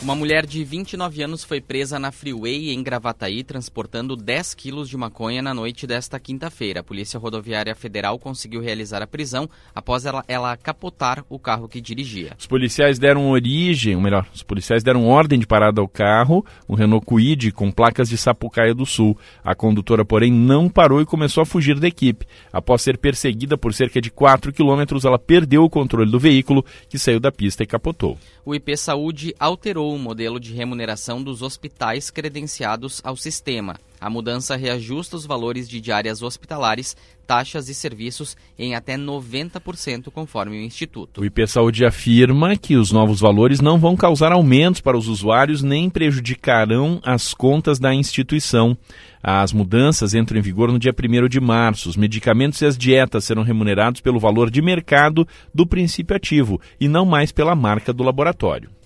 Uma mulher de 29 anos foi presa na Freeway em Gravataí, transportando 10 quilos de maconha na noite desta quinta-feira. A Polícia Rodoviária Federal conseguiu realizar a prisão após ela, ela, capotar o carro que dirigia. Os policiais deram origem, ou melhor, os policiais deram ordem de parada ao carro, um Renault Kwid com placas de Sapucaia do Sul. A condutora, porém, não parou e começou a fugir da equipe. Após ser perseguida por cerca de 4 quilômetros, ela perdeu o controle do veículo, que saiu da pista e capotou. O IP Saúde alterou o modelo de remuneração dos hospitais credenciados ao sistema. A mudança reajusta os valores de diárias hospitalares, taxas e serviços em até 90%, conforme o Instituto. O IP Saúde afirma que os novos valores não vão causar aumentos para os usuários nem prejudicarão as contas da instituição. As mudanças entram em vigor no dia 1 de março. Os medicamentos e as dietas serão remunerados pelo valor de mercado do princípio ativo e não mais pela marca do laboratório.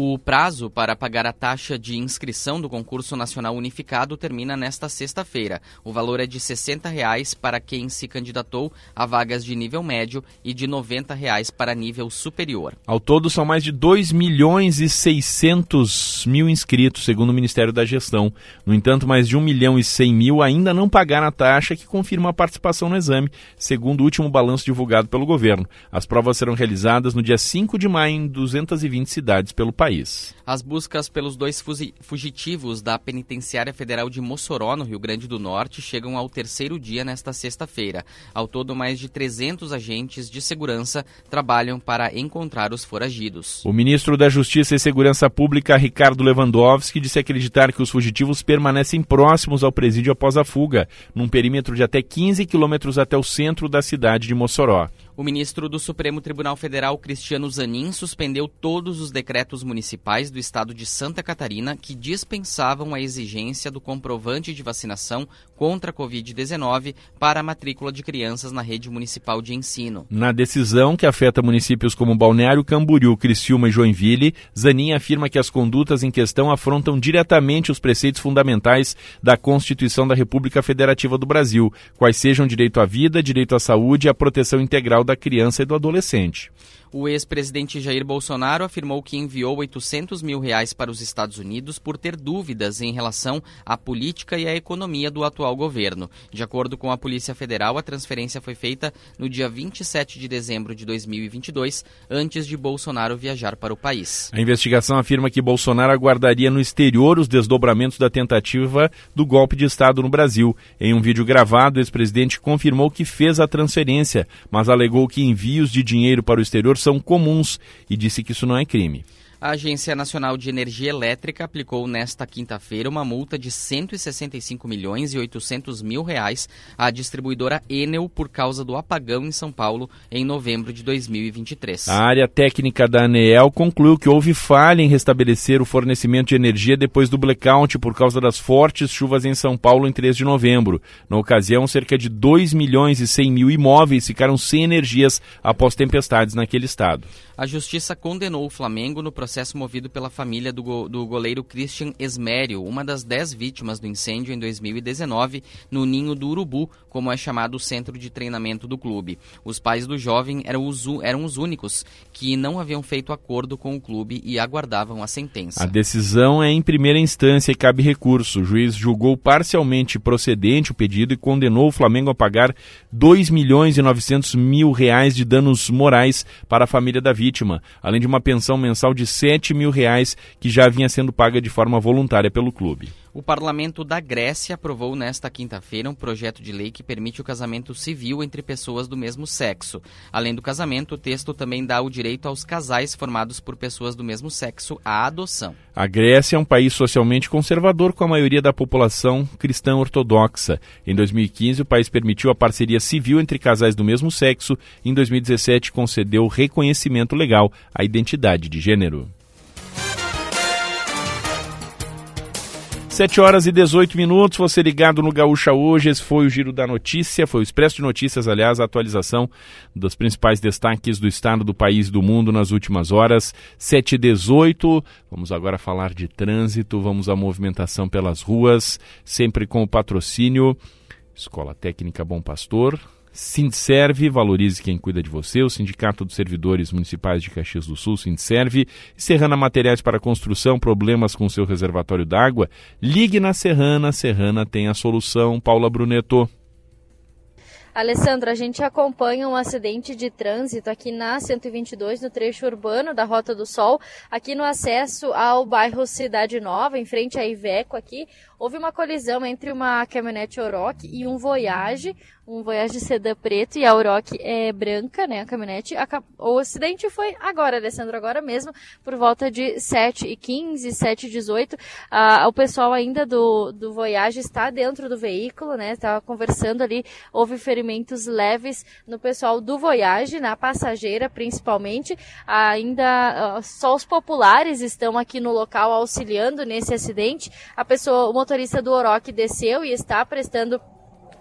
O prazo para pagar a taxa de inscrição do concurso nacional unificado termina nesta sexta-feira. O valor é de 60 reais para quem se candidatou a vagas de nível médio e de 90 reais para nível superior. Ao todo, são mais de 2 milhões e 600 mil inscritos, segundo o Ministério da Gestão. No entanto, mais de 1 milhão e 100 mil ainda não pagaram a taxa que confirma a participação no exame, segundo o último balanço divulgado pelo governo. As provas serão realizadas no dia 5 de maio em 220 cidades pelo país país. As buscas pelos dois fugitivos da Penitenciária Federal de Mossoró, no Rio Grande do Norte, chegam ao terceiro dia nesta sexta-feira. Ao todo, mais de 300 agentes de segurança trabalham para encontrar os foragidos. O ministro da Justiça e Segurança Pública, Ricardo Lewandowski, disse acreditar que os fugitivos permanecem próximos ao presídio após a fuga, num perímetro de até 15 quilômetros até o centro da cidade de Mossoró. O ministro do Supremo Tribunal Federal, Cristiano Zanin, suspendeu todos os decretos municipais do estado de Santa Catarina que dispensavam a exigência do comprovante de vacinação contra a Covid-19 para a matrícula de crianças na rede municipal de ensino. Na decisão que afeta municípios como Balneário Camboriú, Criciúma e Joinville, Zanin afirma que as condutas em questão afrontam diretamente os preceitos fundamentais da Constituição da República Federativa do Brasil, quais sejam direito à vida, direito à saúde e à proteção integral da criança e do adolescente. O ex-presidente Jair Bolsonaro afirmou que enviou 800 mil reais para os Estados Unidos por ter dúvidas em relação à política e à economia do atual governo. De acordo com a Polícia Federal, a transferência foi feita no dia 27 de dezembro de 2022, antes de Bolsonaro viajar para o país. A investigação afirma que Bolsonaro aguardaria no exterior os desdobramentos da tentativa do golpe de Estado no Brasil. Em um vídeo gravado, o ex-presidente confirmou que fez a transferência, mas alegou que envios de dinheiro para o exterior são comuns e disse que isso não é crime. A Agência Nacional de Energia Elétrica aplicou nesta quinta-feira uma multa de 165 milhões e 800 mil reais à distribuidora Enel por causa do apagão em São Paulo em novembro de 2023. A área técnica da ANEEL concluiu que houve falha em restabelecer o fornecimento de energia depois do blackout por causa das fortes chuvas em São Paulo em 3 de novembro. Na ocasião, cerca de 2 milhões e 100 mil imóveis ficaram sem energias após tempestades naquele estado. A Justiça condenou o Flamengo no processo movido pela família do, go do goleiro Christian Esmério, uma das dez vítimas do incêndio em 2019 no Ninho do Urubu, como é chamado o centro de treinamento do clube. Os pais do jovem eram os, eram os únicos que não haviam feito acordo com o clube e aguardavam a sentença. A decisão é em primeira instância e cabe recurso. O juiz julgou parcialmente procedente o pedido e condenou o Flamengo a pagar 2 milhões e 900 mil reais de danos morais para a família da vítima vítima, além de uma pensão mensal de 7 mil reais que já vinha sendo paga de forma voluntária pelo clube. O parlamento da Grécia aprovou nesta quinta-feira um projeto de lei que permite o casamento civil entre pessoas do mesmo sexo. Além do casamento, o texto também dá o direito aos casais formados por pessoas do mesmo sexo à adoção. A Grécia é um país socialmente conservador com a maioria da população cristã ortodoxa. Em 2015, o país permitiu a parceria civil entre casais do mesmo sexo. Em 2017, concedeu reconhecimento legal à identidade de gênero. 7 horas e 18 minutos, você ligado no Gaúcha hoje, esse foi o Giro da Notícia, foi o Expresso de Notícias, aliás, a atualização dos principais destaques do estado, do país do mundo nas últimas horas. 7 e 18, vamos agora falar de trânsito, vamos à movimentação pelas ruas, sempre com o patrocínio Escola Técnica Bom Pastor, Sindserve, valorize quem cuida de você, o Sindicato dos Servidores Municipais de Caxias do Sul, Sindserve, Serrana Materiais para Construção, problemas com seu reservatório d'água, ligue na Serrana, Serrana tem a solução. Paula Bruneto. Alessandra, a gente acompanha um acidente de trânsito aqui na 122, no trecho urbano da Rota do Sol, aqui no acesso ao bairro Cidade Nova, em frente à Iveco aqui. Houve uma colisão entre uma caminhonete Oroch e um Voyage, um Voyage sedã preto e a Oroch é branca, né, a caminhonete. O acidente foi agora, Alessandro, agora mesmo, por volta de 7h15, 7h18. Ah, o pessoal ainda do, do Voyage está dentro do veículo, né, estava conversando ali, houve ferimentos leves no pessoal do Voyage, na passageira principalmente. Ainda ah, só os populares estão aqui no local auxiliando nesse acidente. A pessoa, o motorista do Oroch desceu e está prestando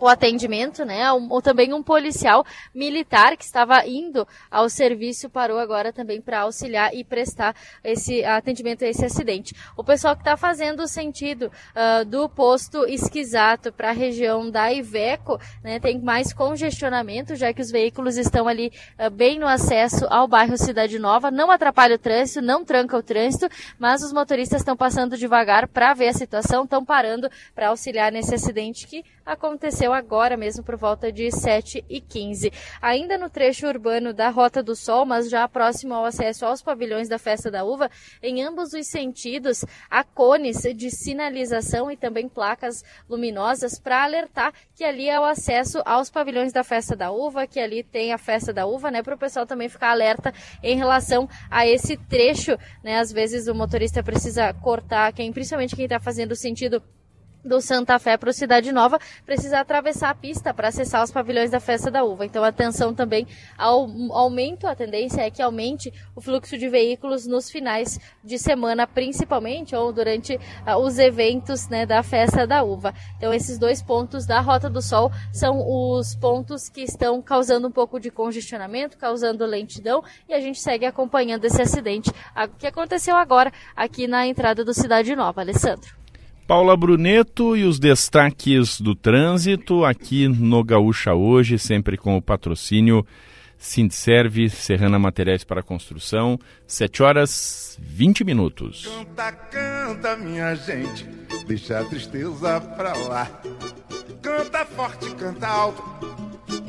o atendimento, né? Ou também um policial militar que estava indo ao serviço parou agora também para auxiliar e prestar esse atendimento a esse acidente. O pessoal que está fazendo o sentido uh, do posto Esquisato para a região da Iveco, né, tem mais congestionamento, já que os veículos estão ali uh, bem no acesso ao bairro Cidade Nova. Não atrapalha o trânsito, não tranca o trânsito, mas os motoristas estão passando devagar para ver a situação, estão parando para auxiliar nesse acidente que aconteceu agora mesmo por volta de 7 e 15. Ainda no trecho urbano da Rota do Sol, mas já próximo ao acesso aos pavilhões da Festa da Uva, em ambos os sentidos, há cones de sinalização e também placas luminosas para alertar que ali é o acesso aos pavilhões da Festa da Uva, que ali tem a Festa da Uva, né, para o pessoal também ficar alerta em relação a esse trecho, né, às vezes o motorista precisa cortar, quem, principalmente quem está fazendo sentido do Santa Fé para o Cidade Nova precisa atravessar a pista para acessar os pavilhões da Festa da Uva. Então, atenção também ao aumento, a tendência é que aumente o fluxo de veículos nos finais de semana, principalmente, ou durante uh, os eventos né, da Festa da Uva. Então, esses dois pontos da Rota do Sol são os pontos que estão causando um pouco de congestionamento, causando lentidão, e a gente segue acompanhando esse acidente que aconteceu agora aqui na entrada do Cidade Nova. Alessandro. Paula Bruneto e os destaques do trânsito aqui no Gaúcha hoje, sempre com o patrocínio Sindserve, Serrana Materiais para Construção, 7 horas 20 minutos. Canta, canta, minha gente, deixa a tristeza pra lá. Canta forte, canta alto,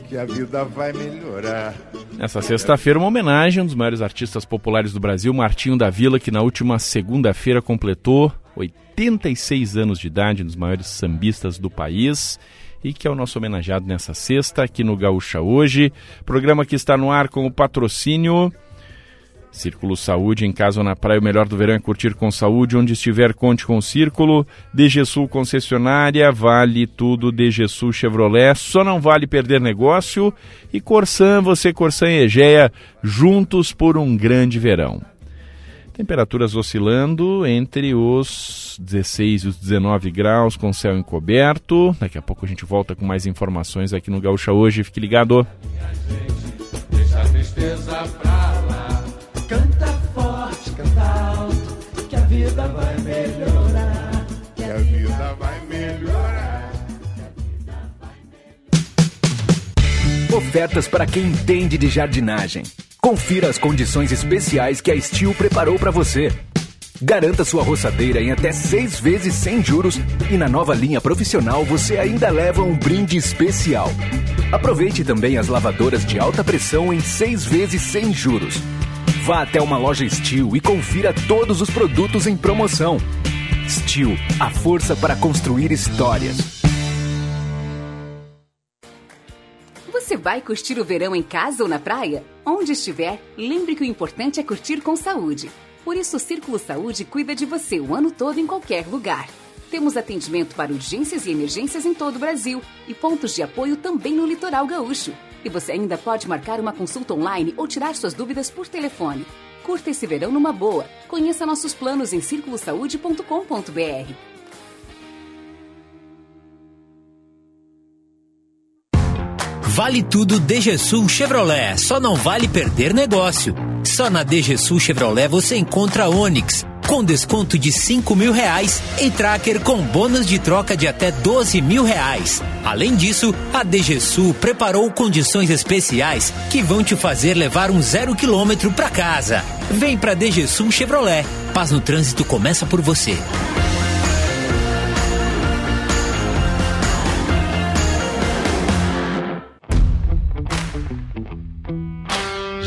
que a vida vai melhorar. Nessa sexta-feira, uma homenagem a um dos maiores artistas populares do Brasil, Martinho da Vila, que na última segunda-feira completou 86 anos de idade, um dos maiores sambistas do país e que é o nosso homenageado nessa sexta aqui no Gaúcha Hoje. Programa que está no ar com o patrocínio Círculo Saúde, em casa ou na praia, o melhor do verão é curtir com saúde. Onde estiver, conte com o Círculo. DG Sul concessionária, vale tudo. DG Sul Chevrolet, só não vale perder negócio. E Corsan, você, Corsan e Egea, juntos por um grande verão. Temperaturas oscilando entre os 16 e os 19 graus, com céu encoberto. Daqui a pouco a gente volta com mais informações aqui no Gaúcha Hoje. Fique ligado. Deixa a tristeza pra vida vai melhorar. Que a vida vai melhorar. Ofertas para quem entende de jardinagem. Confira as condições especiais que a Steel preparou para você. Garanta sua roçadeira em até seis vezes sem juros e na nova linha profissional você ainda leva um brinde especial. Aproveite também as lavadoras de alta pressão em seis vezes sem juros. Vá até uma loja Steel e confira todos os produtos em promoção. Steel, a força para construir histórias. Você vai curtir o verão em casa ou na praia? Onde estiver, lembre que o importante é curtir com saúde. Por isso, o Círculo Saúde cuida de você o ano todo em qualquer lugar. Temos atendimento para urgências e emergências em todo o Brasil e pontos de apoio também no litoral gaúcho. E você ainda pode marcar uma consulta online ou tirar suas dúvidas por telefone. Curta esse verão numa boa. Conheça nossos planos em circulosaude.com.br. Vale tudo DGSul Chevrolet, só não vale perder negócio. Só na DGSul Chevrolet você encontra Onix, com desconto de 5 mil reais e Tracker com bônus de troca de até 12 mil reais. Além disso, a DGSul preparou condições especiais que vão te fazer levar um zero quilômetro para casa. Vem pra DGSul Chevrolet. Paz no trânsito começa por você.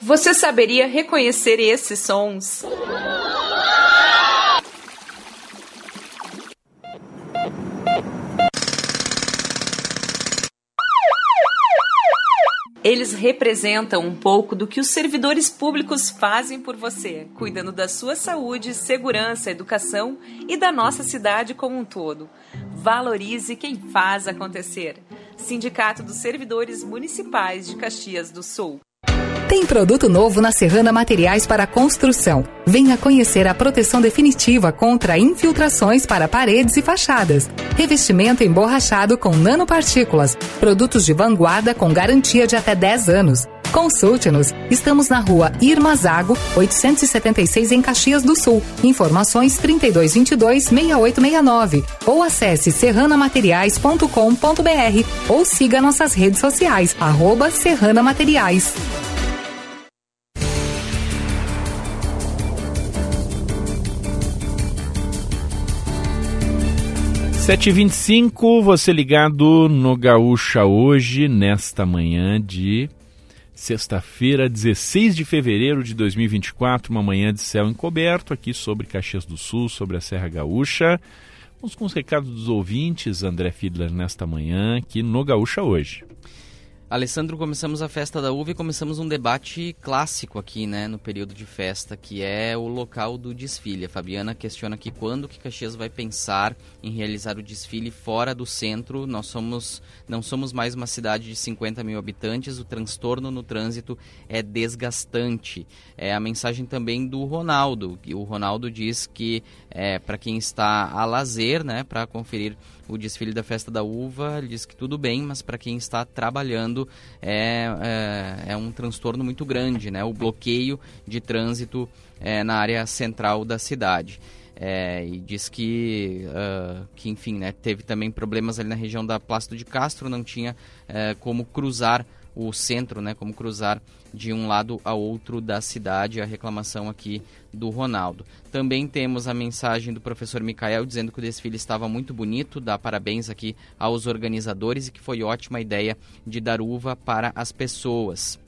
Você saberia reconhecer esses sons? Eles representam um pouco do que os servidores públicos fazem por você, cuidando da sua saúde, segurança, educação e da nossa cidade como um todo. Valorize quem faz acontecer. Sindicato dos Servidores Municipais de Caxias do Sul. Tem produto novo na Serrana Materiais para Construção. Venha conhecer a proteção definitiva contra infiltrações para paredes e fachadas. Revestimento emborrachado com nanopartículas. Produtos de vanguarda com garantia de até 10 anos. Consulte-nos. Estamos na rua Irmazago, 876 em Caxias do Sul. Informações 3222-6869. Ou acesse serranamateriais.com.br ou siga nossas redes sociais, arroba Serrana Materiais. Sete vinte e cinco, você ligado no Gaúcha hoje, nesta manhã de sexta-feira, 16 de fevereiro de 2024, uma manhã de céu encoberto aqui sobre Caxias do Sul, sobre a Serra Gaúcha. Vamos com os recados dos ouvintes, André Fiedler, nesta manhã, aqui no Gaúcha hoje. Alessandro, começamos a festa da uva e começamos um debate clássico aqui, né, no período de festa, que é o local do desfile. A Fabiana questiona aqui quando que Caxias vai pensar em realizar o desfile fora do centro. Nós somos, não somos mais uma cidade de 50 mil habitantes, o transtorno no trânsito é desgastante. É a mensagem também do Ronaldo. O Ronaldo diz que é, para quem está a lazer, né, para conferir o desfile da festa da uva, ele diz que tudo bem, mas para quem está trabalhando é, é, é, um transtorno muito grande, né? O bloqueio de trânsito é, na área central da cidade. É, e diz que, uh, que enfim, né, teve também problemas ali na região da Plácido de Castro, não tinha uh, como cruzar o centro, né, como cruzar de um lado a outro da cidade, a reclamação aqui do Ronaldo. Também temos a mensagem do professor Micael dizendo que o desfile estava muito bonito, dá parabéns aqui aos organizadores e que foi ótima ideia de dar uva para as pessoas.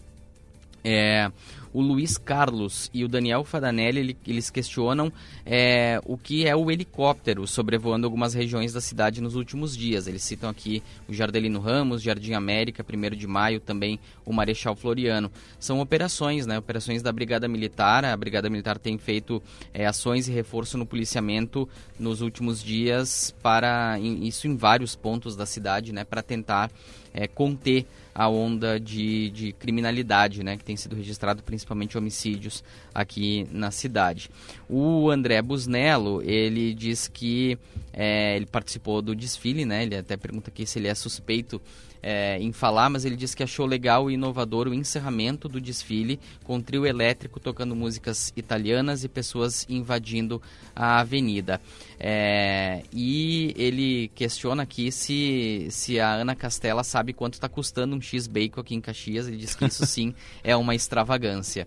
É, o Luiz Carlos e o Daniel Fadanelli eles questionam é, o que é o helicóptero sobrevoando algumas regiões da cidade nos últimos dias. Eles citam aqui o Jardelino Ramos, Jardim América, 1 de maio, também o Marechal Floriano. São operações, né? Operações da Brigada Militar. A Brigada Militar tem feito é, ações e reforço no policiamento nos últimos dias para isso em vários pontos da cidade, né? Para tentar é, conter a onda de, de criminalidade, né, que tem sido registrado principalmente homicídios aqui na cidade. O André Busnello, ele diz que é, ele participou do desfile, né, ele até pergunta aqui se ele é suspeito é, em falar, mas ele disse que achou legal e inovador o encerramento do desfile com trio elétrico tocando músicas italianas e pessoas invadindo a avenida. É, e ele questiona aqui se, se a Ana Castela sabe quanto está custando um X-Bacon aqui em Caxias. Ele diz que isso [laughs] sim é uma extravagância.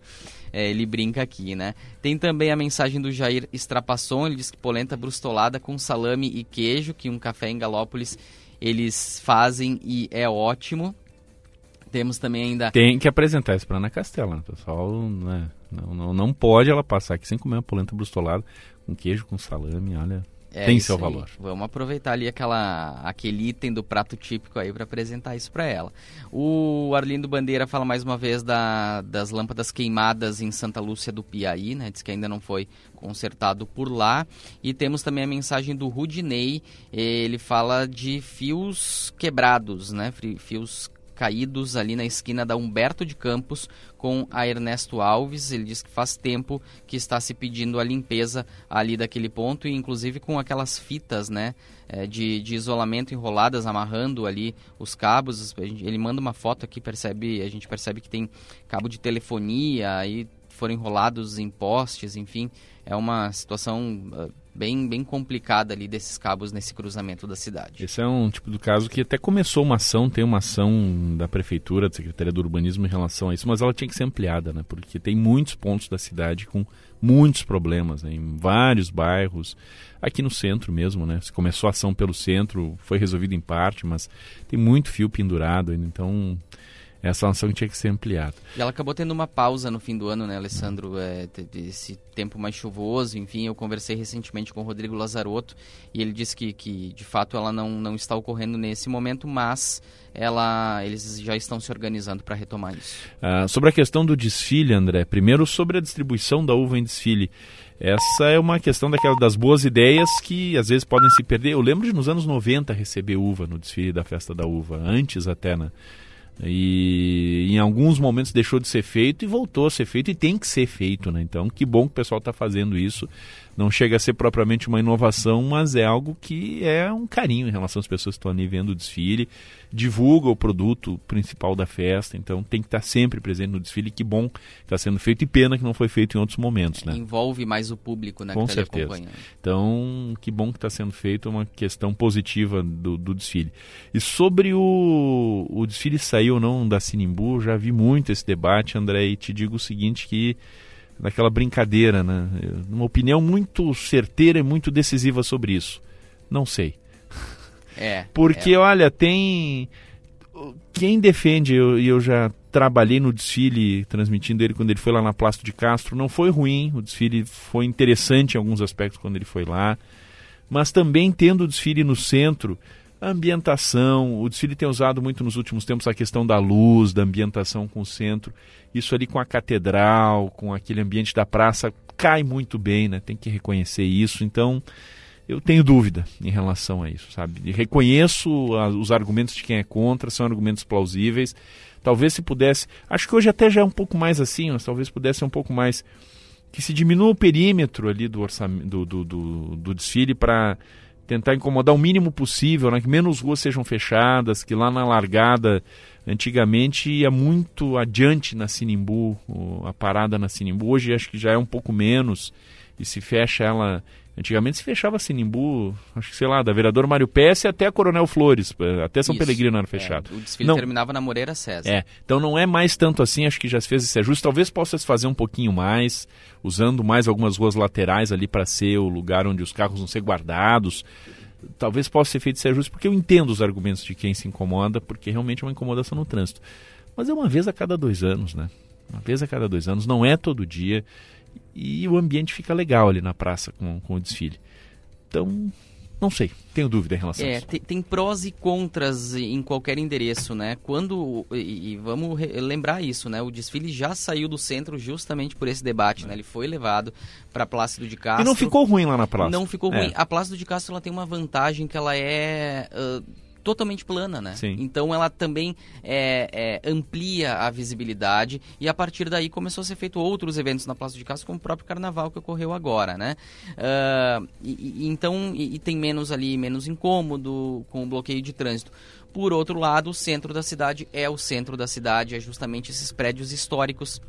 É, ele brinca aqui, né? Tem também a mensagem do Jair Estrapasson, ele diz que polenta brustolada com salame e queijo, que um café em Galópolis eles fazem e é ótimo. Temos também ainda. Tem que apresentar isso para Ana Castela, né? pessoal. Né? Não, não, não pode ela passar aqui sem comer uma polenta brustolada com queijo, com salame, olha. É tem seu valor. Aí. Vamos aproveitar ali aquela, aquele item do prato típico aí para apresentar isso para ela. O Arlindo Bandeira fala mais uma vez da, das lâmpadas queimadas em Santa Lúcia do Piaí, né? Diz que ainda não foi consertado por lá. E temos também a mensagem do Rudinei, ele fala de fios quebrados, né? Fios caídos ali na esquina da Humberto de Campos com a Ernesto Alves. Ele diz que faz tempo que está se pedindo a limpeza ali daquele ponto, e inclusive com aquelas fitas né, é, de, de isolamento enroladas, amarrando ali os cabos. Ele manda uma foto aqui, percebe, a gente percebe que tem cabo de telefonia, aí foram enrolados em postes, enfim, é uma situação uh, bem, bem complicada ali desses cabos nesse cruzamento da cidade. Esse é um tipo de caso que até começou uma ação, tem uma ação da prefeitura, da Secretaria do Urbanismo em relação a isso, mas ela tinha que ser ampliada, né? Porque tem muitos pontos da cidade com muitos problemas, né? em vários bairros, aqui no centro mesmo, né? Se começou a ação pelo centro, foi resolvido em parte, mas tem muito fio pendurado, então essa ação tinha que ser ampliada. E ela acabou tendo uma pausa no fim do ano, né, Alessandro? É, esse tempo mais chuvoso, enfim, eu conversei recentemente com o Rodrigo Lazarotto e ele disse que, que de fato ela não, não está ocorrendo nesse momento, mas ela, eles já estão se organizando para retomar isso. Ah, sobre a questão do desfile, André, primeiro sobre a distribuição da uva em desfile. Essa é uma questão daquela das boas ideias que às vezes podem se perder. Eu lembro de nos anos 90 receber uva no desfile da festa da uva, antes até, né? E em alguns momentos deixou de ser feito e voltou a ser feito e tem que ser feito, né? Então, que bom que o pessoal está fazendo isso. Não chega a ser propriamente uma inovação, mas é algo que é um carinho em relação às pessoas que estão ali vendo o desfile. Divulga o produto principal da festa, então tem que estar sempre presente no desfile. Que bom que está sendo feito e pena que não foi feito em outros momentos, né? Envolve mais o público, né? Com que certeza. Tá então, que bom que está sendo feito, é uma questão positiva do, do desfile. E sobre o, o desfile sair ou não da Sinimbu, já vi muito esse debate, André, e te digo o seguinte que daquela brincadeira, né? Uma opinião muito certeira e muito decisiva sobre isso. Não sei. É. Porque, é. olha, tem. Quem defende, e eu, eu, já trabalhei no desfile transmitindo ele quando ele foi lá na Plasto de Castro, não foi ruim, o desfile foi interessante em alguns aspectos quando ele foi lá, mas também tendo o desfile no centro, a ambientação, o desfile tem usado muito nos últimos tempos a questão da luz, da ambientação com o centro. Isso ali com a catedral, com aquele ambiente da praça, cai muito bem, né? Tem que reconhecer isso. Então, eu tenho dúvida em relação a isso, sabe? E reconheço a, os argumentos de quem é contra, são argumentos plausíveis. Talvez se pudesse, acho que hoje até já é um pouco mais assim, mas talvez pudesse um pouco mais que se diminua o perímetro ali do orçamento do, do, do, do desfile para tentar incomodar o mínimo possível, né? que menos ruas sejam fechadas, que lá na largada, antigamente ia muito adiante na Sinimbu, a parada na Sinimbu, hoje acho que já é um pouco menos, e se fecha ela Antigamente se fechava Sinimbu, acho que sei lá, da vereador Mário Pesce até Coronel Flores, até São Isso, Pelegrino era fechado. É, o desfile não, terminava na Moreira César. É, então não é mais tanto assim, acho que já se fez esse ajuste. Talvez possa se fazer um pouquinho mais, usando mais algumas ruas laterais ali para ser o lugar onde os carros vão ser guardados. Talvez possa ser feito esse ajuste, porque eu entendo os argumentos de quem se incomoda, porque realmente é uma incomodação no trânsito. Mas é uma vez a cada dois anos, né? Uma vez a cada dois anos, não é todo dia e o ambiente fica legal ali na praça com, com o desfile. Então, não sei, tenho dúvida em relação é, a isso. Tem, tem prós e contras em qualquer endereço, né? Quando, e, e vamos lembrar isso, né? O desfile já saiu do centro justamente por esse debate, é. né? Ele foi levado para Plácido de Castro. E não ficou ruim lá na praça. Não ficou é. ruim. A Plácido de Castro ela tem uma vantagem que ela é... Uh, totalmente plana, né? Sim. Então ela também é, é, amplia a visibilidade e a partir daí começou a ser feito outros eventos na Praça de Castro, como o próprio Carnaval que ocorreu agora, né? Uh, e, e, então e, e, tem menos ali, menos incômodo com o bloqueio de trânsito. Por outro lado, o centro da cidade é o centro da cidade, é justamente esses prédios históricos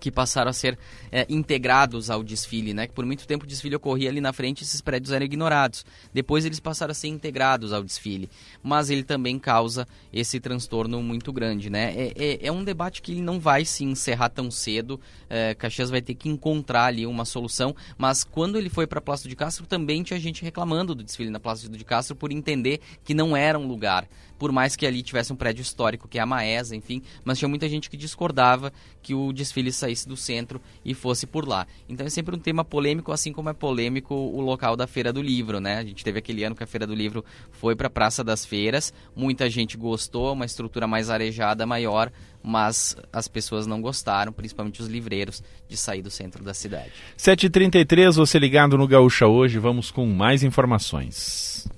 que passaram a ser é, integrados ao desfile, né? Por muito tempo o desfile ocorria ali na frente, esses prédios eram ignorados. Depois eles passaram a ser integrados ao desfile, mas ele também causa esse transtorno muito grande, né? É, é, é um debate que não vai se encerrar tão cedo. É, Caxias vai ter que encontrar ali uma solução, mas quando ele foi para Plácido de Castro também tinha gente reclamando do desfile na Plácido de Castro por entender que não era um lugar por mais que ali tivesse um prédio histórico, que é a Maesa, enfim, mas tinha muita gente que discordava que o desfile saísse do centro e fosse por lá. Então é sempre um tema polêmico, assim como é polêmico o local da Feira do Livro, né? A gente teve aquele ano que a Feira do Livro foi para a Praça das Feiras, muita gente gostou, uma estrutura mais arejada, maior, mas as pessoas não gostaram, principalmente os livreiros, de sair do centro da cidade. 7h33, você ligado no Gaúcha hoje, vamos com mais informações.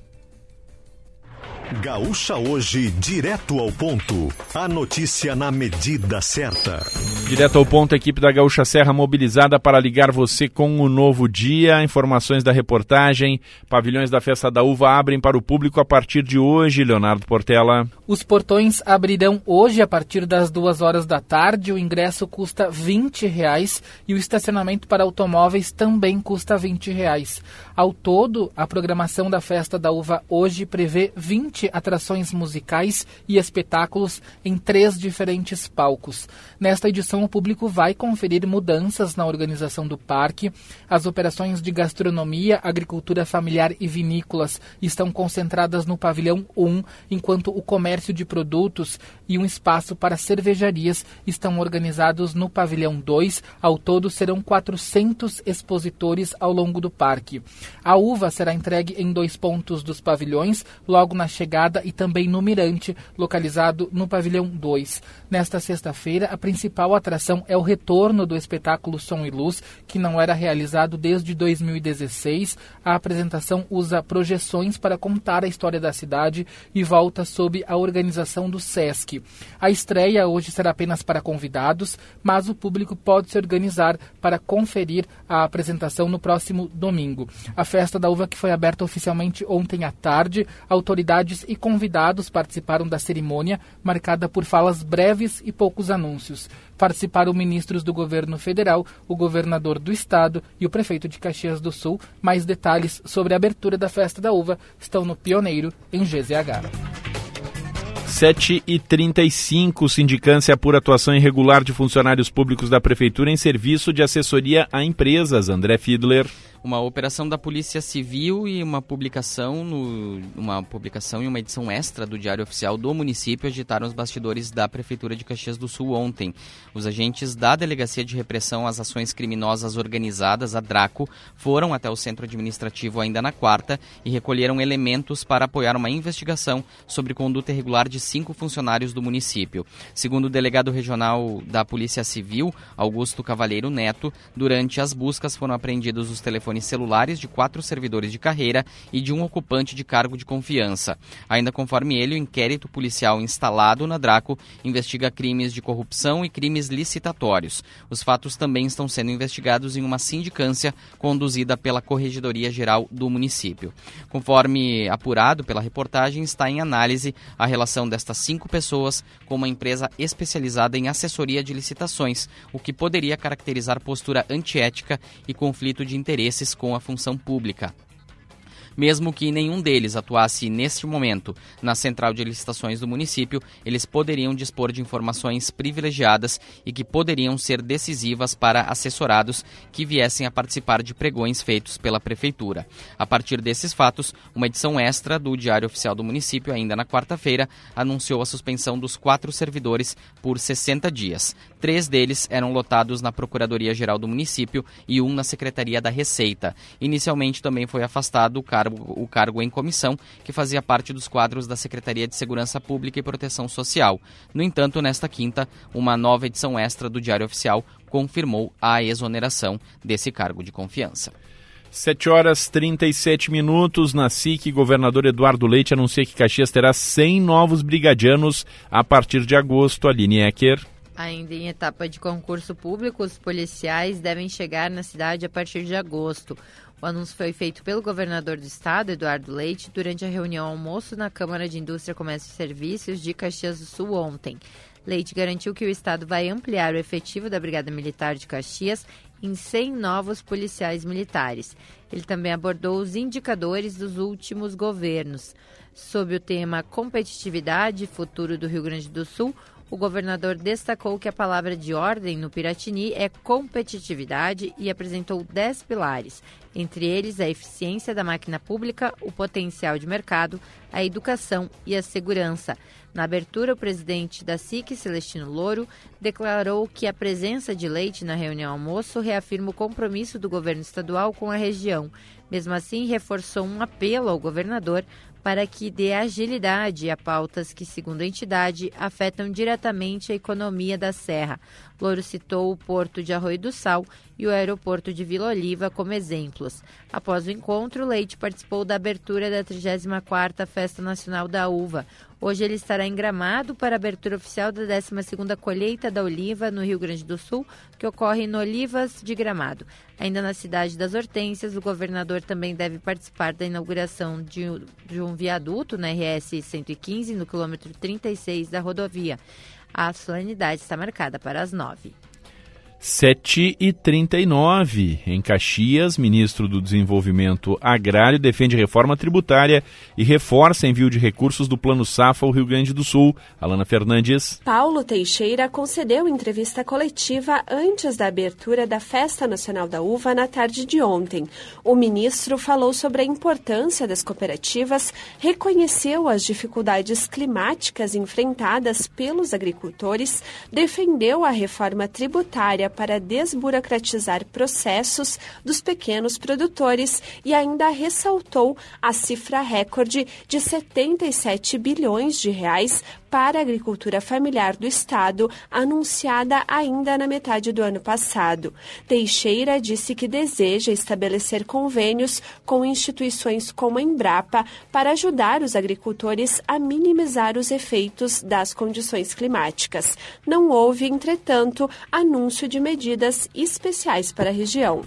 Gaúcha Hoje, direto ao ponto. A notícia na medida certa. Direto ao ponto, a equipe da Gaúcha Serra mobilizada para ligar você com o novo dia. Informações da reportagem. Pavilhões da Festa da Uva abrem para o público a partir de hoje, Leonardo Portela. Os portões abrirão hoje a partir das duas horas da tarde. O ingresso custa 20 reais e o estacionamento para automóveis também custa 20 reais. Ao todo, a programação da Festa da Uva hoje prevê 20 atrações musicais e espetáculos em três diferentes palcos. Nesta edição, o público vai conferir mudanças na organização do parque. As operações de gastronomia, agricultura familiar e vinícolas estão concentradas no pavilhão 1, enquanto o comércio de produtos e um espaço para cervejarias estão organizados no pavilhão 2. Ao todo, serão 400 expositores ao longo do parque. A uva será entregue em dois pontos dos pavilhões, logo na chegada e também no mirante, localizado no pavilhão 2. Nesta sexta-feira, a principal atração é o retorno do espetáculo Som e Luz, que não era realizado desde 2016. A apresentação usa projeções para contar a história da cidade e volta sob a organização do SESC. A estreia hoje será apenas para convidados, mas o público pode se organizar para conferir a apresentação no próximo domingo. A festa da uva que foi aberta oficialmente ontem à tarde, autoridades e convidados participaram da cerimônia, marcada por falas breves e poucos anúncios. Participaram ministros do governo federal, o governador do estado e o prefeito de Caxias do Sul. Mais detalhes sobre a abertura da festa da uva estão no Pioneiro, em GZH. 7 e 35 Sindicância apura atuação irregular de funcionários públicos da Prefeitura em serviço de assessoria a empresas. André Fiedler uma operação da Polícia Civil e uma publicação no, uma publicação e uma edição extra do Diário Oficial do município agitaram os bastidores da Prefeitura de Caxias do Sul ontem. Os agentes da Delegacia de Repressão às Ações Criminosas Organizadas, a DRACO, foram até o centro administrativo ainda na quarta e recolheram elementos para apoiar uma investigação sobre conduta irregular de cinco funcionários do município. Segundo o delegado regional da Polícia Civil, Augusto Cavalheiro Neto, durante as buscas foram apreendidos os telefones telefones celulares de quatro servidores de carreira e de um ocupante de cargo de confiança. Ainda conforme ele, o inquérito policial instalado na Draco investiga crimes de corrupção e crimes licitatórios. Os fatos também estão sendo investigados em uma sindicância conduzida pela Corregedoria Geral do município. Conforme apurado pela reportagem, está em análise a relação destas cinco pessoas com uma empresa especializada em assessoria de licitações, o que poderia caracterizar postura antiética e conflito de interesse interesses com a função pública mesmo que nenhum deles atuasse neste momento na central de licitações do município, eles poderiam dispor de informações privilegiadas e que poderiam ser decisivas para assessorados que viessem a participar de pregões feitos pela prefeitura. A partir desses fatos, uma edição extra do Diário Oficial do município, ainda na quarta-feira, anunciou a suspensão dos quatro servidores por 60 dias. Três deles eram lotados na Procuradoria-Geral do município e um na Secretaria da Receita. Inicialmente também foi afastado o cargo o cargo em comissão, que fazia parte dos quadros da Secretaria de Segurança Pública e Proteção Social. No entanto, nesta quinta, uma nova edição extra do Diário Oficial confirmou a exoneração desse cargo de confiança. 7 horas 37 minutos. Na SIC, governador Eduardo Leite anuncia que Caxias terá 100 novos brigadianos a partir de agosto. Aline Ecker. Ainda em etapa de concurso público, os policiais devem chegar na cidade a partir de agosto. O anúncio foi feito pelo governador do estado, Eduardo Leite, durante a reunião almoço na Câmara de Indústria, Comércio e Serviços de Caxias do Sul ontem. Leite garantiu que o estado vai ampliar o efetivo da Brigada Militar de Caxias em 100 novos policiais militares. Ele também abordou os indicadores dos últimos governos. Sob o tema Competitividade e Futuro do Rio Grande do Sul, o governador destacou que a palavra de ordem no Piratini é competitividade e apresentou 10 pilares, entre eles a eficiência da máquina pública, o potencial de mercado, a educação e a segurança. Na abertura, o presidente da SIC, Celestino Louro, declarou que a presença de leite na reunião almoço reafirma o compromisso do governo estadual com a região. Mesmo assim, reforçou um apelo ao governador para que dê agilidade a pautas que, segundo a entidade, afetam diretamente a economia da Serra. Louro citou o Porto de Arroio do Sal e o aeroporto de Vila Oliva como exemplos. Após o encontro, Leite participou da abertura da 34ª Festa Nacional da Uva. Hoje ele estará em Gramado para a abertura oficial da 12ª colheita da oliva no Rio Grande do Sul, que ocorre no Olivas de Gramado. Ainda na cidade das Hortênsias, o governador também deve participar da inauguração de um viaduto na RS 115, no quilômetro 36 da rodovia. A solenidade está marcada para as nove. 7 e 39 Em Caxias, ministro do Desenvolvimento Agrário defende reforma tributária e reforça envio de recursos do Plano Safa ao Rio Grande do Sul. Alana Fernandes. Paulo Teixeira concedeu entrevista coletiva antes da abertura da Festa Nacional da Uva na tarde de ontem. O ministro falou sobre a importância das cooperativas, reconheceu as dificuldades climáticas enfrentadas pelos agricultores, defendeu a reforma tributária para desburocratizar processos dos pequenos produtores e ainda ressaltou a cifra recorde de 77 bilhões de reais para a agricultura familiar do Estado, anunciada ainda na metade do ano passado. Teixeira disse que deseja estabelecer convênios com instituições como a Embrapa para ajudar os agricultores a minimizar os efeitos das condições climáticas. Não houve, entretanto, anúncio de medidas especiais para a região.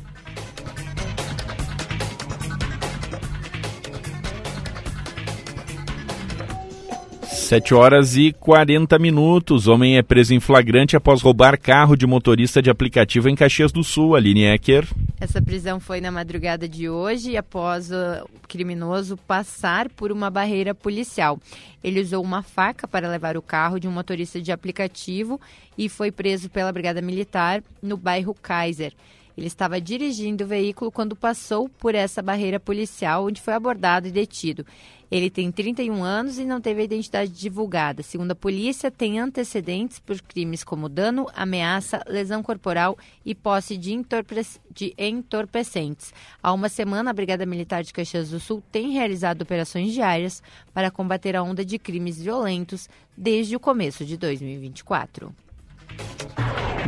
Sete horas e 40 minutos. Homem é preso em flagrante após roubar carro de motorista de aplicativo em Caxias do Sul. Aline Ecker. Essa prisão foi na madrugada de hoje, após o criminoso passar por uma barreira policial. Ele usou uma faca para levar o carro de um motorista de aplicativo e foi preso pela Brigada Militar no bairro Kaiser. Ele estava dirigindo o veículo quando passou por essa barreira policial, onde foi abordado e detido. Ele tem 31 anos e não teve a identidade divulgada. Segundo a polícia, tem antecedentes por crimes como dano, ameaça, lesão corporal e posse de, entorpe de entorpecentes. Há uma semana, a Brigada Militar de Caxias do Sul tem realizado operações diárias para combater a onda de crimes violentos desde o começo de 2024.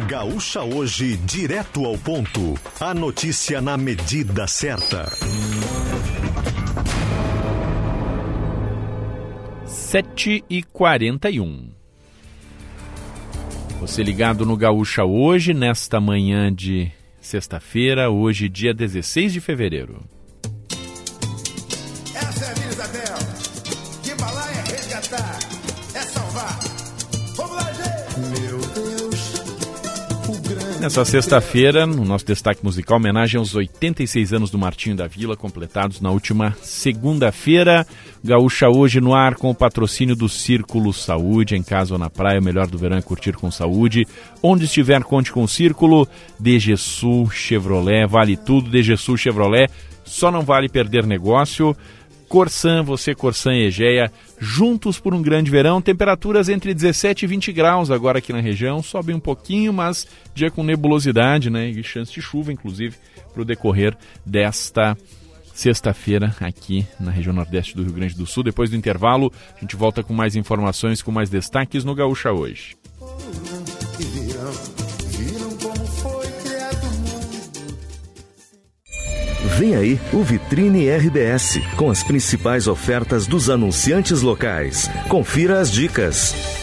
Gaúcha hoje, direto ao ponto. A notícia na medida certa. 7 e 41 Você ligado no Gaúcha hoje, nesta manhã de sexta-feira, hoje, dia 16 de fevereiro. Nessa sexta-feira, no nosso destaque musical, homenagem aos 86 anos do Martinho da Vila, completados na última segunda-feira. Gaúcha hoje no ar com o patrocínio do Círculo Saúde, em casa ou na praia, o melhor do verão é curtir com saúde. Onde estiver, conte com o Círculo. DG Sul Chevrolet, vale tudo. DG Sul Chevrolet, só não vale perder negócio. Corsan, você, Corsan e Egeia, juntos por um grande verão. Temperaturas entre 17 e 20 graus agora aqui na região. Sobe um pouquinho, mas dia com nebulosidade, né? E chance de chuva, inclusive, para o decorrer desta sexta-feira aqui na região nordeste do Rio Grande do Sul. Depois do intervalo, a gente volta com mais informações, com mais destaques no Gaúcha hoje. Vem aí o Vitrine RBS, com as principais ofertas dos anunciantes locais. Confira as dicas.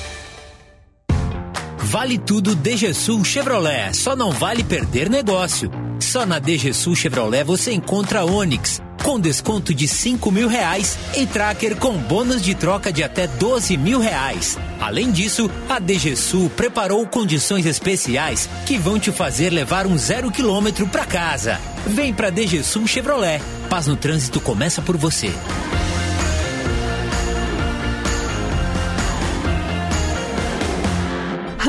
Vale tudo DGSul Chevrolet, só não vale perder negócio. Só na DGSul Chevrolet você encontra Onix, com desconto de 5 mil reais e tracker com bônus de troca de até 12 mil reais. Além disso, a DGSul preparou condições especiais que vão te fazer levar um zero quilômetro para casa. Vem pra DGSul Chevrolet. Paz no trânsito começa por você.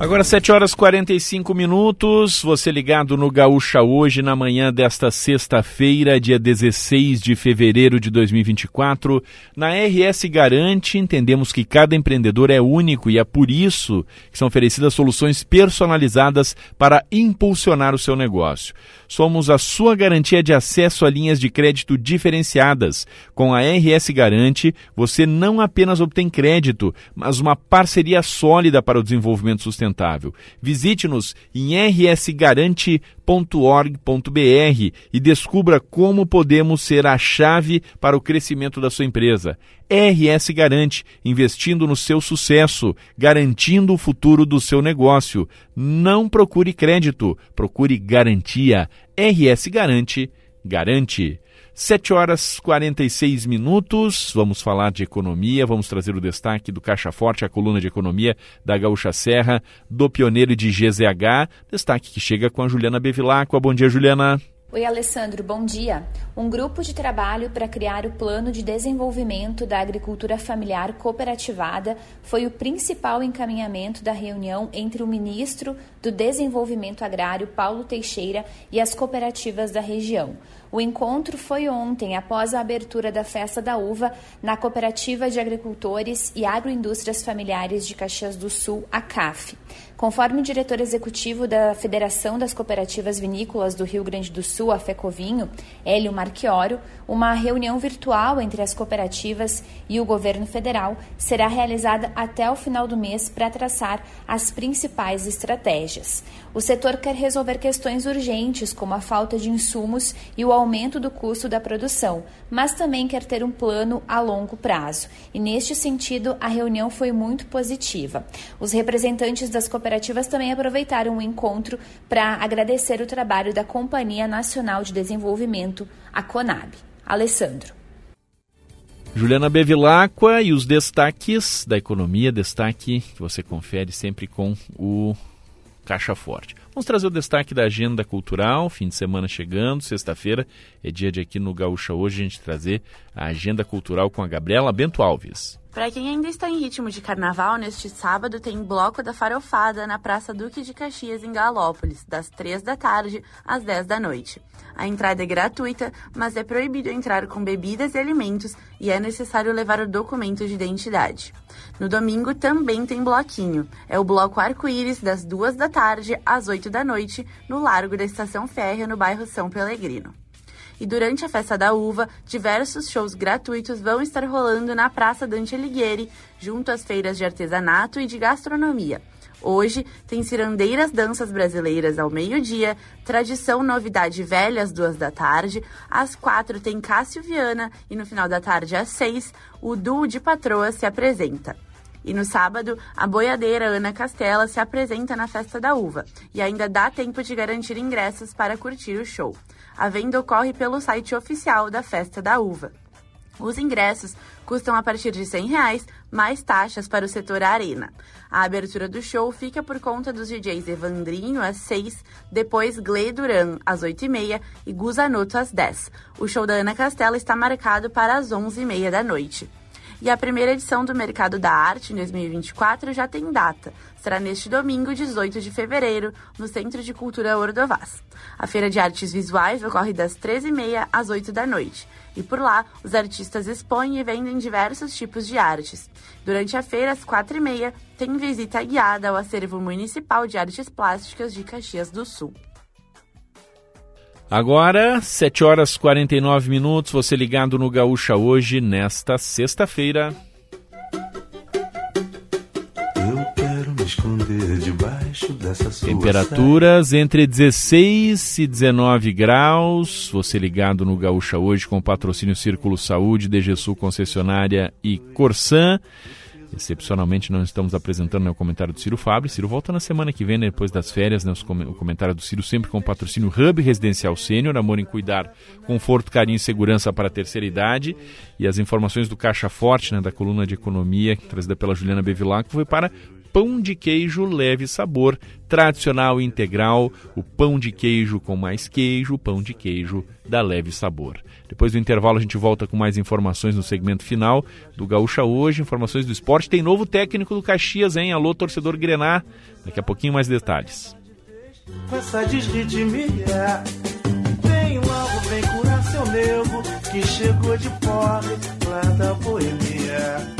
Agora 7 horas 45 minutos, você ligado no Gaúcha hoje, na manhã desta sexta-feira, dia 16 de fevereiro de 2024. Na RS Garante, entendemos que cada empreendedor é único e é por isso que são oferecidas soluções personalizadas para impulsionar o seu negócio. Somos a sua garantia de acesso a linhas de crédito diferenciadas. Com a RS Garante, você não apenas obtém crédito, mas uma parceria sólida para o desenvolvimento sustentável. Visite-nos em rsgarante.org.br e descubra como podemos ser a chave para o crescimento da sua empresa. RS Garante, investindo no seu sucesso, garantindo o futuro do seu negócio. Não procure crédito, procure garantia. RS Garante, garante. 7 horas 46 minutos. Vamos falar de economia, vamos trazer o destaque do Caixa Forte, a coluna de economia da Gaúcha Serra, do Pioneiro de GZH. Destaque que chega com a Juliana Bevilacqua. Bom dia, Juliana. Oi, Alessandro, bom dia. Um grupo de trabalho para criar o Plano de Desenvolvimento da Agricultura Familiar Cooperativada foi o principal encaminhamento da reunião entre o ministro do Desenvolvimento Agrário, Paulo Teixeira, e as cooperativas da região. O encontro foi ontem, após a abertura da Festa da Uva, na Cooperativa de Agricultores e Agroindústrias Familiares de Caxias do Sul, a CAF. Conforme o diretor executivo da Federação das Cooperativas Vinícolas do Rio Grande do Sul, a FECOVINHO, Hélio Marchioro, uma reunião virtual entre as cooperativas e o governo federal será realizada até o final do mês para traçar as principais estratégias. O setor quer resolver questões urgentes, como a falta de insumos e o aumento do custo da produção, mas também quer ter um plano a longo prazo. E neste sentido, a reunião foi muito positiva. Os representantes das cooperativas também aproveitaram o encontro para agradecer o trabalho da Companhia Nacional de Desenvolvimento, a CONAB. Alessandro. Juliana Bevilacqua e os destaques da economia, destaque que você confere sempre com o Caixa Forte. Vamos trazer o destaque da agenda cultural, fim de semana chegando, sexta-feira é dia de aqui no Gaúcha hoje a gente trazer a agenda cultural com a Gabriela Bento Alves. Para quem ainda está em ritmo de carnaval, neste sábado tem Bloco da Farofada na Praça Duque de Caxias, em Galópolis, das 3 da tarde às 10 da noite. A entrada é gratuita, mas é proibido entrar com bebidas e alimentos e é necessário levar o documento de identidade. No domingo também tem bloquinho. É o Bloco Arco-Íris, das 2 da tarde às 8 da noite, no Largo da Estação Férrea, no bairro São Pelegrino. E durante a festa da uva, diversos shows gratuitos vão estar rolando na Praça Dante Alighieri, junto às feiras de artesanato e de gastronomia. Hoje tem cirandeiras danças brasileiras ao meio-dia, tradição novidade velha às duas da tarde, às quatro tem Cássio Viana e no final da tarde às seis o duo de patroas se apresenta. E no sábado, a boiadeira Ana Castela se apresenta na Festa da Uva e ainda dá tempo de garantir ingressos para curtir o show. A venda ocorre pelo site oficial da Festa da Uva. Os ingressos custam a partir de 100 reais, mais taxas para o setor arena. A abertura do show fica por conta dos DJs Evandrinho às 6, depois Gle Duran às 8h30 e Guzanoto às 10. O show da Ana Castela está marcado para as 11h30 da noite. E a primeira edição do Mercado da Arte em 2024 já tem data. Será neste domingo, 18 de fevereiro, no Centro de Cultura Ordovás. A Feira de Artes Visuais ocorre das 13h30 às 8 da noite. E por lá, os artistas expõem e vendem diversos tipos de artes. Durante a feira, às 4h30, tem visita guiada ao acervo municipal de artes plásticas de Caxias do Sul. Agora, 7 horas 49 minutos, você ligado no Gaúcha hoje, nesta sexta-feira. Eu quero me esconder debaixo dessa sua Temperaturas entre 16 e 19 graus. Você ligado no Gaúcha hoje com o patrocínio Círculo Saúde, DGSul Concessionária e Corsan. Excepcionalmente não estamos apresentando né, o comentário do Ciro Fábio. Ciro volta na semana que vem, né, depois das férias, né, o comentário do Ciro sempre com o patrocínio Hub Residencial Sênior, amor em cuidar, conforto, carinho e segurança para a terceira idade. E as informações do Caixa Forte, né, da coluna de economia, trazida pela Juliana Bevilacqua, foi para pão de queijo leve sabor, tradicional integral, o pão de queijo com mais queijo, pão de queijo da leve sabor. Depois do intervalo a gente volta com mais informações no segmento final do Gaúcha Hoje, informações do esporte. Tem novo técnico do Caxias, hein? Alô, torcedor Grenar. Daqui a pouquinho mais detalhes. Essa vem curar seu nego Que chegou de pobre lá da boemia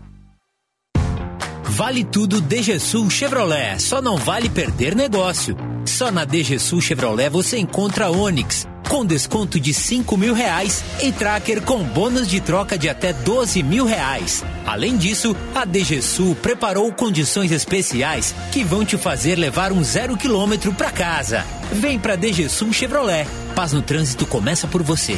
Vale tudo DGSul Chevrolet, só não vale perder negócio. Só na DGSul Chevrolet você encontra Onix, com desconto de 5 mil reais e Tracker com bônus de troca de até 12 mil reais. Além disso, a DGSul preparou condições especiais que vão te fazer levar um zero quilômetro para casa. Vem pra DGSul Chevrolet. Paz no trânsito começa por você.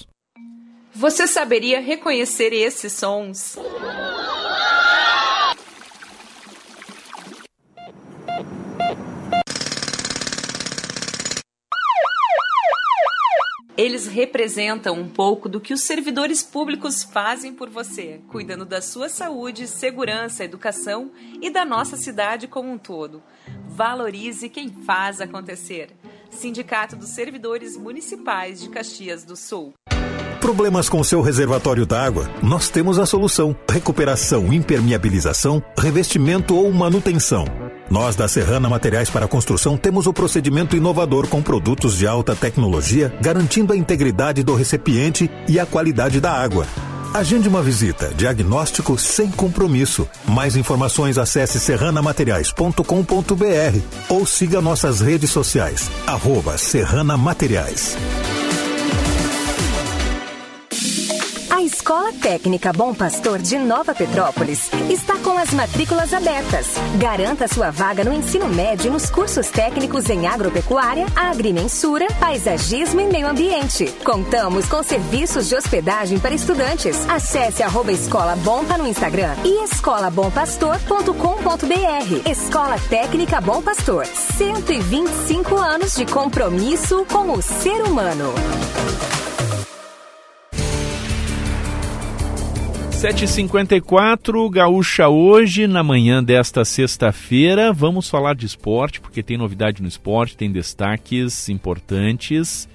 Você saberia reconhecer esses sons? Eles representam um pouco do que os servidores públicos fazem por você, cuidando da sua saúde, segurança, educação e da nossa cidade como um todo. Valorize quem faz acontecer. Sindicato dos Servidores Municipais de Caxias do Sul. Problemas com seu reservatório d'água? Nós temos a solução: recuperação, impermeabilização, revestimento ou manutenção. Nós da Serrana Materiais para Construção temos o procedimento inovador com produtos de alta tecnologia, garantindo a integridade do recipiente e a qualidade da água. Agende uma visita. Diagnóstico sem compromisso. Mais informações acesse serranamateriais.com.br ou siga nossas redes sociais. Arroba Serrana Materiais. A Escola Técnica Bom Pastor de Nova Petrópolis está com as matrículas abertas. Garanta sua vaga no ensino médio nos cursos técnicos em agropecuária, agrimensura, paisagismo e meio ambiente. Contamos com serviços de hospedagem para estudantes. Acesse arroba Escola Bompa no Instagram e escolabompastor.com.br. Escola Técnica Bom Pastor. 125 anos de compromisso com o ser humano. 7h54, Gaúcha hoje, na manhã desta sexta-feira. Vamos falar de esporte, porque tem novidade no esporte, tem destaques importantes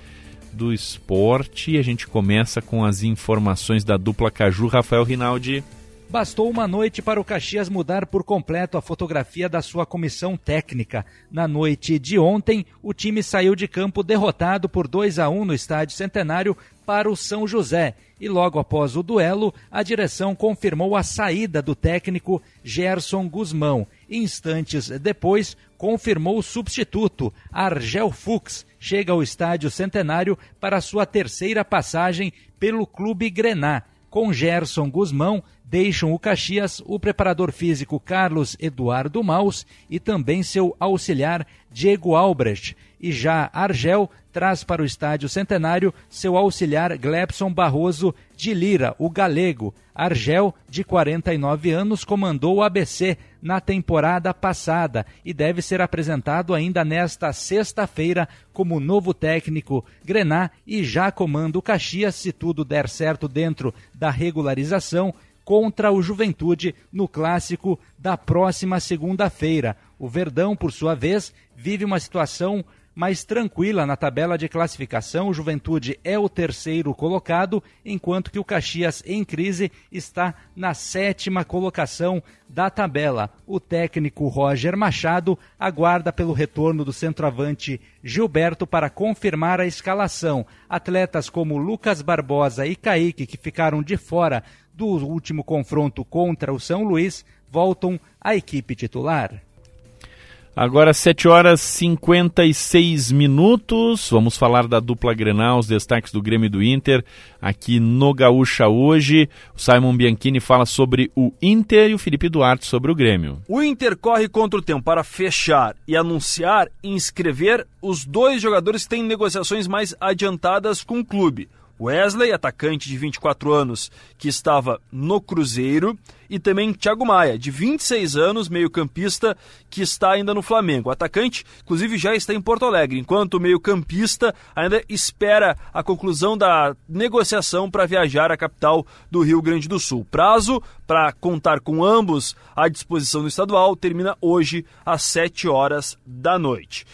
do esporte. A gente começa com as informações da dupla Caju, Rafael Rinaldi. Bastou uma noite para o Caxias mudar por completo a fotografia da sua comissão técnica. Na noite de ontem, o time saiu de campo derrotado por 2 a 1 no Estádio Centenário para o São José. E logo após o duelo, a direção confirmou a saída do técnico Gerson Guzmão. Instantes depois, confirmou o substituto, Argel Fux, chega ao Estádio Centenário para sua terceira passagem pelo Clube Grená. Com Gerson Guzmão, deixam o Caxias o preparador físico Carlos Eduardo Maus e também seu auxiliar Diego Albrecht. E já Argel traz para o estádio centenário seu auxiliar Glebson Barroso de Lira, o galego. Argel, de 49 anos, comandou o ABC na temporada passada e deve ser apresentado ainda nesta sexta-feira como novo técnico Grená e já comanda o Caxias, se tudo der certo dentro da regularização, contra o Juventude no clássico da próxima segunda-feira. O Verdão, por sua vez, vive uma situação mais tranquila na tabela de classificação. O Juventude é o terceiro colocado, enquanto que o Caxias, em crise, está na sétima colocação da tabela. O técnico Roger Machado aguarda pelo retorno do centroavante Gilberto para confirmar a escalação. Atletas como Lucas Barbosa e Kaique, que ficaram de fora do último confronto contra o São Luís, voltam à equipe titular. Agora 7 horas 56 minutos. Vamos falar da dupla Grenal, os destaques do Grêmio e do Inter aqui no Gaúcha hoje. O Simon Bianchini fala sobre o Inter e o Felipe Duarte sobre o Grêmio. O Inter corre contra o tempo para fechar e anunciar e inscrever os dois jogadores que têm negociações mais adiantadas com o clube. Wesley, atacante de 24 anos, que estava no Cruzeiro, e também Thiago Maia, de 26 anos, meio-campista, que está ainda no Flamengo. O atacante, inclusive, já está em Porto Alegre, enquanto o meio-campista ainda espera a conclusão da negociação para viajar à capital do Rio Grande do Sul. Prazo para contar com ambos à disposição do estadual termina hoje às 7 horas da noite.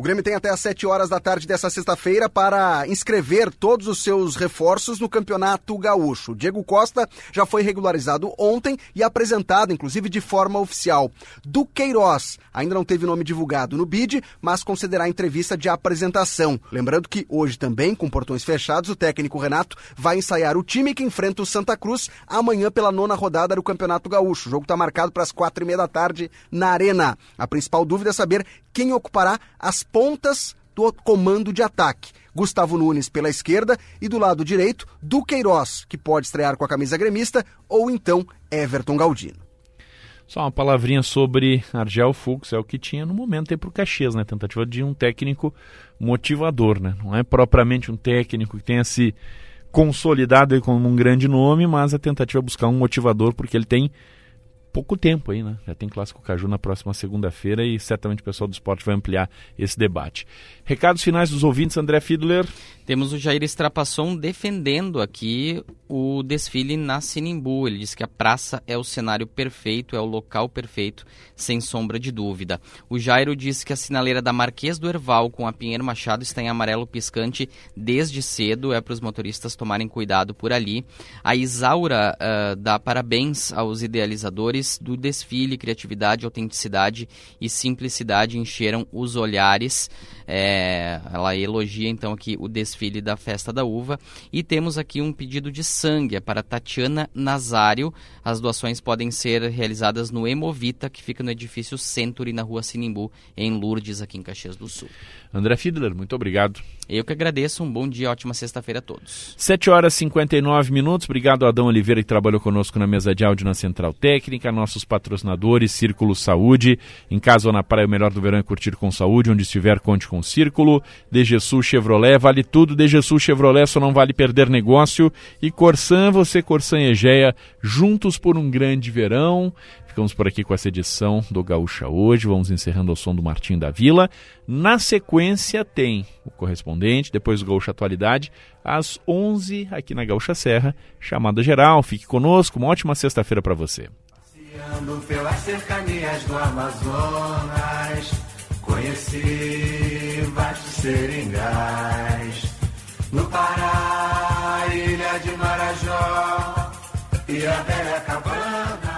O Grêmio tem até às 7 horas da tarde dessa sexta-feira para inscrever todos os seus reforços no Campeonato Gaúcho. Diego Costa já foi regularizado ontem e apresentado, inclusive, de forma oficial. Duqueiroz ainda não teve nome divulgado no BID, mas considerará entrevista de apresentação. Lembrando que hoje também, com portões fechados, o técnico Renato vai ensaiar o time que enfrenta o Santa Cruz amanhã pela nona rodada do Campeonato Gaúcho. O jogo está marcado para as quatro e meia da tarde na Arena. A principal dúvida é saber quem ocupará as pontas do comando de ataque. Gustavo Nunes pela esquerda e do lado direito, Duqueiroz, que pode estrear com a camisa gremista, ou então Everton Galdino. Só uma palavrinha sobre Argel Fux, é o que tinha no momento aí para o Caxias, né? Tentativa de um técnico motivador, né? Não é propriamente um técnico que tenha se consolidado como um grande nome, mas a tentativa é buscar um motivador, porque ele tem pouco tempo aí, né? Já tem Clássico Caju na próxima segunda-feira e certamente o pessoal do esporte vai ampliar esse debate. Recados finais dos ouvintes, André Fiedler. Temos o Jair Estrapasson defendendo aqui o desfile na Sinimbu. Ele diz que a praça é o cenário perfeito, é o local perfeito, sem sombra de dúvida. O Jairo diz que a sinaleira da Marquês do Erval com a Pinheiro Machado está em amarelo piscante desde cedo, é para os motoristas tomarem cuidado por ali. A Isaura uh, dá parabéns aos idealizadores do desfile, criatividade, autenticidade e simplicidade encheram os olhares. É, ela elogia então aqui o desfile da Festa da Uva. E temos aqui um pedido de sangue é para Tatiana Nazário. As doações podem ser realizadas no Hemovita, que fica no edifício Century, na rua Sinimbu, em Lourdes, aqui em Caxias do Sul. André Fiedler, muito obrigado. Eu que agradeço. Um bom dia, ótima sexta-feira a todos. 7 horas e 59 minutos. Obrigado, Adão Oliveira, que trabalhou conosco na mesa de áudio na Central Técnica. Nossos patrocinadores, Círculo Saúde. Em casa ou na praia, o melhor do verão é curtir com saúde. Onde estiver, conte com o Círculo. DGSul Chevrolet, vale tudo. DGSul Chevrolet, só não vale perder negócio. E Corsan, você, Corsan e Egeia, juntos por um grande verão. Ficamos por aqui com essa edição do Gaúcha hoje. Vamos encerrando ao som do Martim da Vila. Na sequência tem o correspondente, depois o Gaúcha Atualidade, às 11 aqui na Gaúcha Serra, chamada geral. Fique conosco, uma ótima sexta-feira para você. Passeando pelas cercanias do Amazonas, conheci debaixo de seringais. No Pará, ilha de Marajó e a velha cabana.